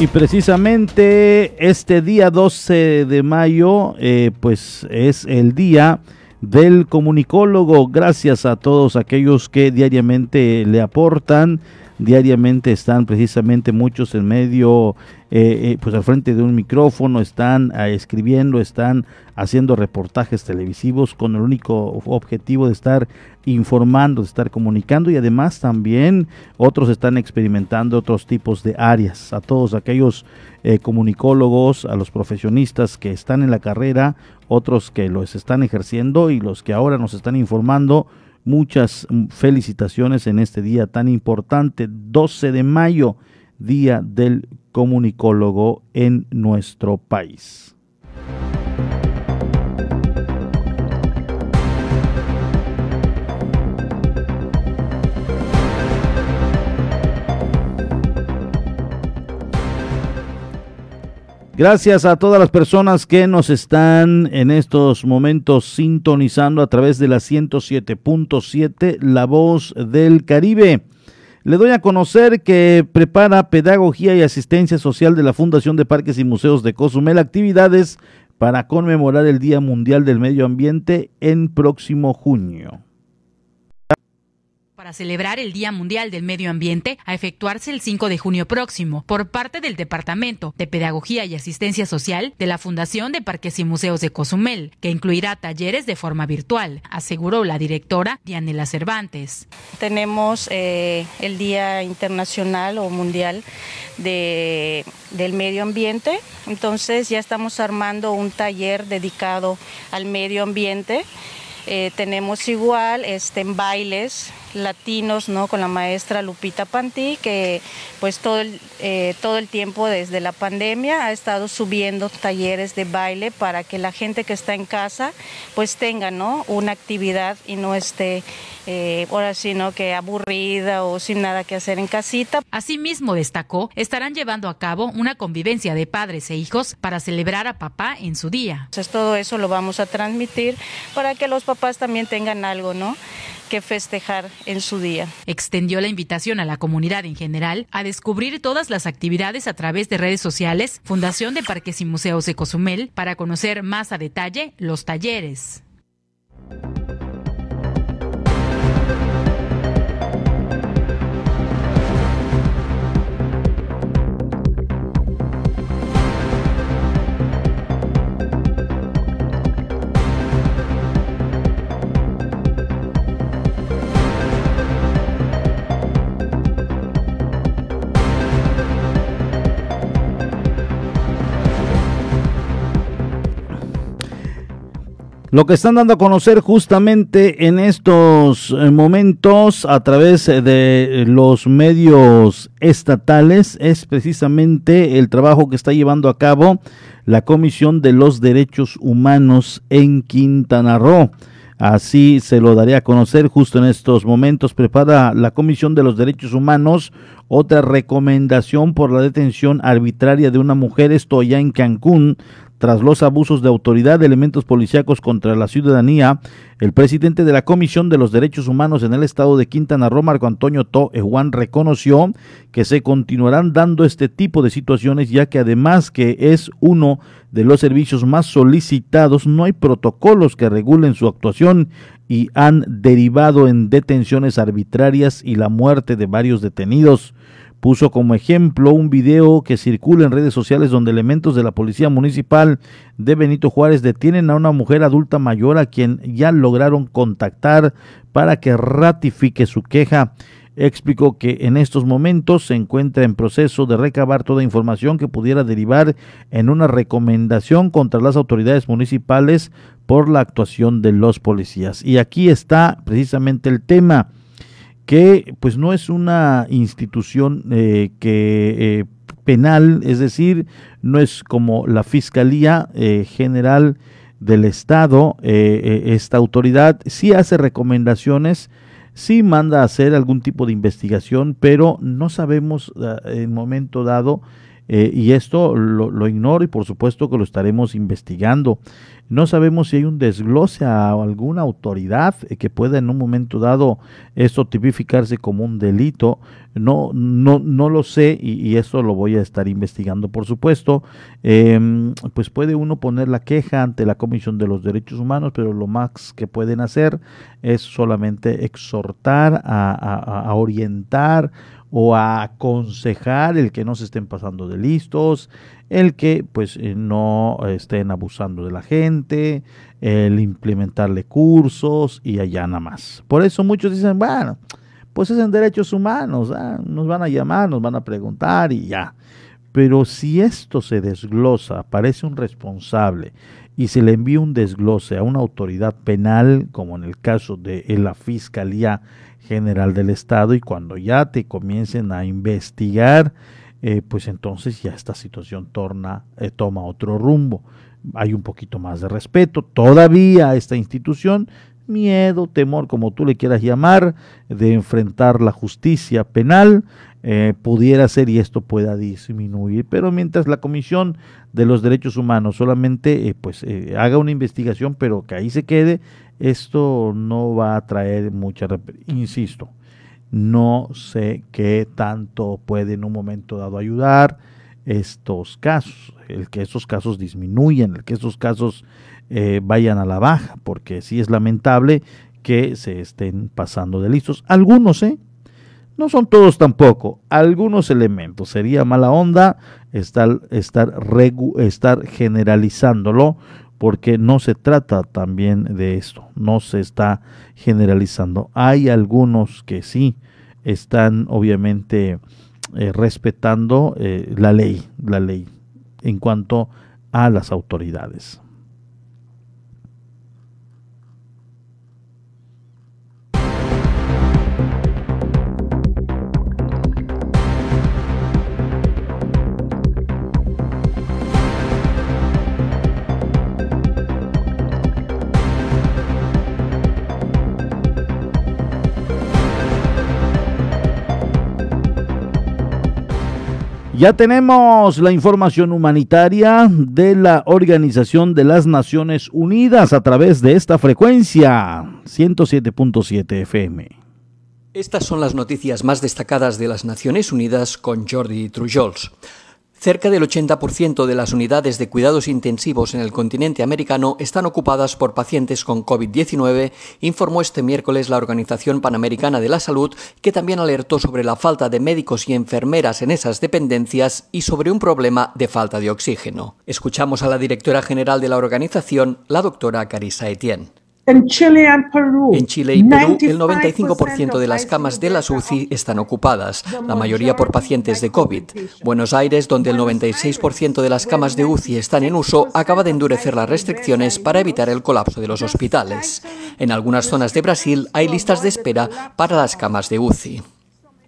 Y precisamente este día 12 de mayo, eh, pues es el día del comunicólogo. Gracias a todos aquellos que diariamente le aportan diariamente están precisamente muchos en medio, eh, eh, pues al frente de un micrófono, están ah, escribiendo, están haciendo reportajes televisivos con el único objetivo de estar informando, de estar comunicando y además también otros están experimentando otros tipos de áreas. A todos aquellos eh, comunicólogos, a los profesionistas que están en la carrera, otros que los están ejerciendo y los que ahora nos están informando, Muchas mm, felicitaciones en este día tan importante, 12 de mayo, Día del Comunicólogo en nuestro país. Gracias a todas las personas que nos están en estos momentos sintonizando a través de la 107.7 La Voz del Caribe. Le doy a conocer que prepara Pedagogía y Asistencia Social de la Fundación de Parques y Museos de Cozumel actividades para conmemorar el Día Mundial del Medio Ambiente en próximo junio para celebrar el Día Mundial del Medio Ambiente a efectuarse el 5 de junio próximo por parte del Departamento de Pedagogía y Asistencia Social de la Fundación de Parques y Museos de Cozumel, que incluirá talleres de forma virtual, aseguró la directora Dianela Cervantes. Tenemos eh, el Día Internacional o Mundial de, del Medio Ambiente, entonces ya estamos armando un taller dedicado al medio ambiente. Eh, tenemos igual este, en bailes latinos, ¿no? Con la maestra Lupita Pantí, que pues todo el, eh, todo el tiempo desde la pandemia ha estado subiendo talleres de baile para que la gente que está en casa pues tenga, ¿no? Una actividad y no esté eh, ahora sí, ¿no? Que aburrida o sin nada que hacer en casita. Asimismo, destacó, estarán llevando a cabo una convivencia de padres e hijos para celebrar a papá en su día. Entonces, todo eso lo vamos a transmitir para que los papás también tengan algo, ¿no? que festejar en su día. Extendió la invitación a la comunidad en general a descubrir todas las actividades a través de redes sociales, Fundación de Parques y Museos de Cozumel, para conocer más a detalle los talleres. Lo que están dando a conocer justamente en estos eh, momentos a través de los medios estatales es precisamente el trabajo que está llevando a cabo la Comisión de los Derechos Humanos en Quintana Roo. Así se lo daré a conocer justo en estos momentos. Prepara la Comisión de los Derechos Humanos otra recomendación por la detención arbitraria de una mujer, esto ya en Cancún, tras los abusos de autoridad de elementos policíacos contra la ciudadanía, el presidente de la Comisión de los Derechos Humanos en el estado de Quintana Roo, Marco Antonio To Juan, reconoció que se continuarán dando este tipo de situaciones, ya que además que es uno de los servicios más solicitados, no hay protocolos que regulen su actuación y han derivado en detenciones arbitrarias y la muerte de varios detenidos puso como ejemplo un video que circula en redes sociales donde elementos de la Policía Municipal de Benito Juárez detienen a una mujer adulta mayor a quien ya lograron contactar para que ratifique su queja. Explicó que en estos momentos se encuentra en proceso de recabar toda información que pudiera derivar en una recomendación contra las autoridades municipales por la actuación de los policías. Y aquí está precisamente el tema que pues no es una institución eh, que eh, penal, es decir, no es como la Fiscalía eh, General del Estado, esta autoridad sí hace recomendaciones, sí manda a hacer algún tipo de investigación, pero no sabemos en momento dado, y esto lo, lo ignoro y por supuesto que lo estaremos investigando. No sabemos si hay un desglose a alguna autoridad que pueda en un momento dado esto tipificarse como un delito. No, no, no lo sé y, eso lo voy a estar investigando, por supuesto. Em, pues puede uno poner la queja ante la Comisión de los Derechos Humanos, pero lo más que pueden hacer es solamente exhortar, a orientar o a aconsejar el que no se estén pasando de listos, el que pues eh, no estén abusando de la gente, el implementarle cursos y allá nada más. Por eso muchos dicen, bueno, pues es en derechos humanos, ah, nos van a llamar, nos van a preguntar y ya. Pero si esto se desglosa, aparece un responsable y se le envía un desglose a una autoridad penal, como en el caso de la Fiscalía General del Estado, y cuando ya te comiencen a investigar, eh, pues entonces ya esta situación torna, eh, toma otro rumbo. Hay un poquito más de respeto todavía a esta institución, miedo, temor, como tú le quieras llamar, de enfrentar la justicia penal, eh, pudiera ser y esto pueda disminuir. Pero mientras la Comisión de los Derechos Humanos solamente pues haga una investigación, pero que ahí se quede, esto no va a traer mucha, insisto, no sé qué tanto puede en un momento dado ayudar estos casos, el que estos casos disminuyan, el que estos casos eh, vayan a la baja, porque sí es lamentable que se estén pasando de listos. Algunos, ¿eh? No son todos tampoco, algunos elementos. Sería mala onda estar, estar, estar generalizándolo, porque no se trata también de esto, no se está generalizando. Hay algunos que sí están obviamente eh, respetando eh, la ley, la ley en cuanto a las autoridades. Ya tenemos la información humanitaria de la Organización de las Naciones Unidas a través de esta frecuencia 107.7 FM. Estas son las noticias más destacadas de las Naciones Unidas con Jordi Trujols. Cerca del 80% de las unidades de cuidados intensivos en el continente americano están ocupadas por pacientes con COVID-19, informó este miércoles la Organización Panamericana de la Salud, que también alertó sobre la falta de médicos y enfermeras en esas dependencias y sobre un problema de falta de oxígeno. Escuchamos a la directora general de la organización, la doctora Carissa Etienne. En Chile y Perú, el 95% de las camas de las UCI están ocupadas, la mayoría por pacientes de COVID. Buenos Aires, donde el 96% de las camas de UCI están en uso, acaba de endurecer las restricciones para evitar el colapso de los hospitales. En algunas zonas de Brasil hay listas de espera para las camas de UCI.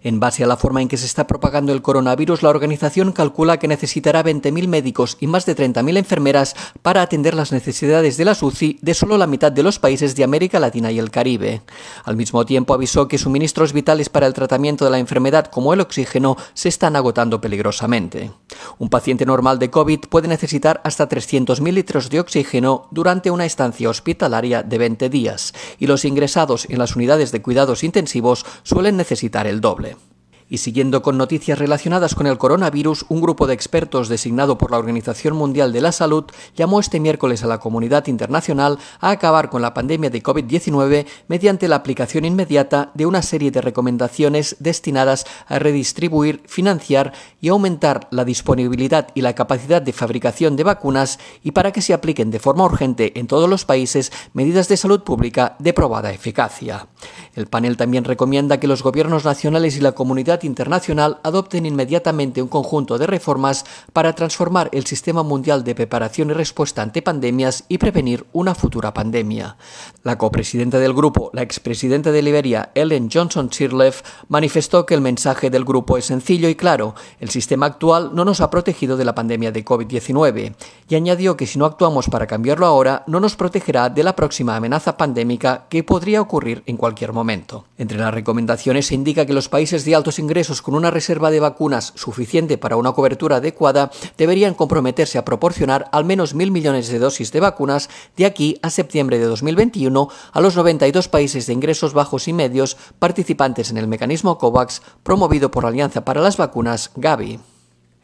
En base a la forma en que se está propagando el coronavirus, la organización calcula que necesitará 20.000 médicos y más de 30.000 enfermeras para atender las necesidades de la UCI de solo la mitad de los países de América Latina y el Caribe. Al mismo tiempo avisó que suministros vitales para el tratamiento de la enfermedad como el oxígeno se están agotando peligrosamente. Un paciente normal de COVID puede necesitar hasta 300.000 litros de oxígeno durante una estancia hospitalaria de 20 días y los ingresados en las unidades de cuidados intensivos suelen necesitar el doble. Y siguiendo con noticias relacionadas con el coronavirus, un grupo de expertos designado por la Organización Mundial de la Salud llamó este miércoles a la comunidad internacional a acabar con la pandemia de COVID-19 mediante la aplicación inmediata de una serie de recomendaciones destinadas a redistribuir, financiar y aumentar la disponibilidad y la capacidad de fabricación de vacunas y para que se apliquen de forma urgente en todos los países medidas de salud pública de probada eficacia. El panel también recomienda que los gobiernos nacionales y la comunidad internacional adopten inmediatamente un conjunto de reformas para transformar el sistema mundial de preparación y respuesta ante pandemias y prevenir una futura pandemia. La copresidenta del grupo, la expresidenta de Liberia, Ellen Johnson Sirleaf, manifestó que el mensaje del grupo es sencillo y claro, el sistema actual no nos ha protegido de la pandemia de COVID-19, y añadió que si no actuamos para cambiarlo ahora, no nos protegerá de la próxima amenaza pandémica que podría ocurrir en cualquier momento. Entre las recomendaciones se indica que los países de altos ingresos con una reserva de vacunas suficiente para una cobertura adecuada deberían comprometerse a proporcionar al menos mil millones de dosis de vacunas de aquí a septiembre de 2021 a los 92 países de ingresos bajos y medios participantes en el mecanismo COVAX promovido por la Alianza para las Vacunas Gavi.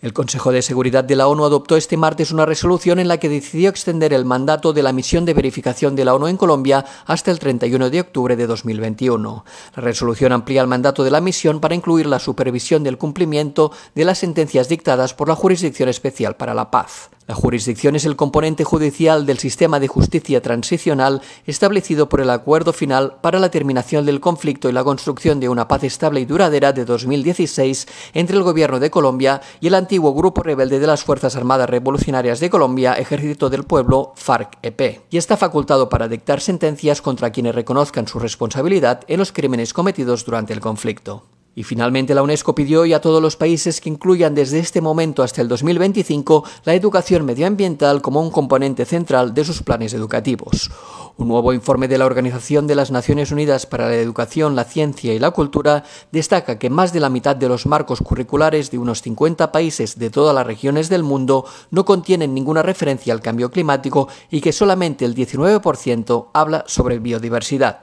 El Consejo de Seguridad de la ONU adoptó este martes una resolución en la que decidió extender el mandato de la misión de verificación de la ONU en Colombia hasta el 31 de octubre de 2021. La resolución amplía el mandato de la misión para incluir la supervisión del cumplimiento de las sentencias dictadas por la Jurisdicción Especial para la Paz. La jurisdicción es el componente judicial del sistema de justicia transicional establecido por el Acuerdo Final para la Terminación del Conflicto y la Construcción de una Paz Estable y Duradera de 2016 entre el Gobierno de Colombia y el antiguo Grupo Rebelde de las Fuerzas Armadas Revolucionarias de Colombia, Ejército del Pueblo, FARC-EP, y está facultado para dictar sentencias contra quienes reconozcan su responsabilidad en los crímenes cometidos durante el conflicto. Y finalmente la UNESCO pidió hoy a todos los países que incluyan desde este momento hasta el 2025 la educación medioambiental como un componente central de sus planes educativos. Un nuevo informe de la Organización de las Naciones Unidas para la Educación, la Ciencia y la Cultura destaca que más de la mitad de los marcos curriculares de unos 50 países de todas las regiones del mundo no contienen ninguna referencia al cambio climático y que solamente el 19% habla sobre biodiversidad.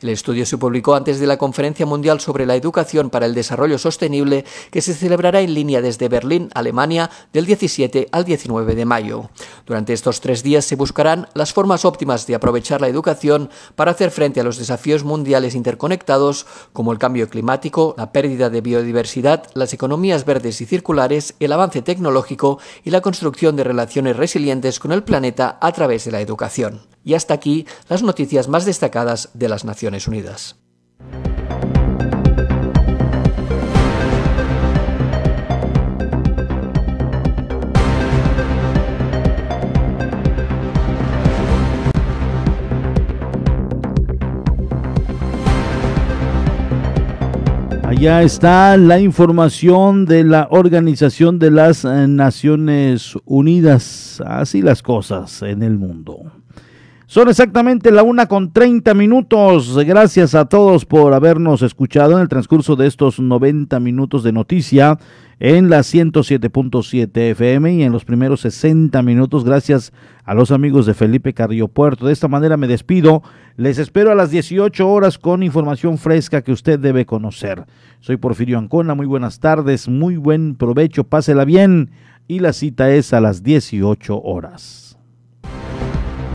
El estudio se publicó antes de la Conferencia Mundial sobre la Educación para el Desarrollo Sostenible que se celebrará en línea desde Berlín, Alemania, del 17 al 19 de mayo. Durante estos tres días se buscarán las formas óptimas de aprovechar la educación para hacer frente a los desafíos mundiales interconectados como el cambio climático, la pérdida de biodiversidad, las economías verdes y circulares, el avance tecnológico y la construcción de relaciones resilientes con el planeta a través de la educación. Y hasta aquí las noticias más destacadas de las Naciones Unidas. Allá está la información de la Organización de las Naciones Unidas. Así las cosas en el mundo. Son exactamente la una con 30 minutos. Gracias a todos por habernos escuchado en el transcurso de estos 90 minutos de noticia en la 107.7 FM y en los primeros 60 minutos. Gracias a los amigos de Felipe Carrillo Puerto. De esta manera me despido. Les espero a las 18 horas con información fresca que usted debe conocer. Soy Porfirio Ancona. Muy buenas tardes. Muy buen provecho. Pásela bien. Y la cita es a las 18 horas.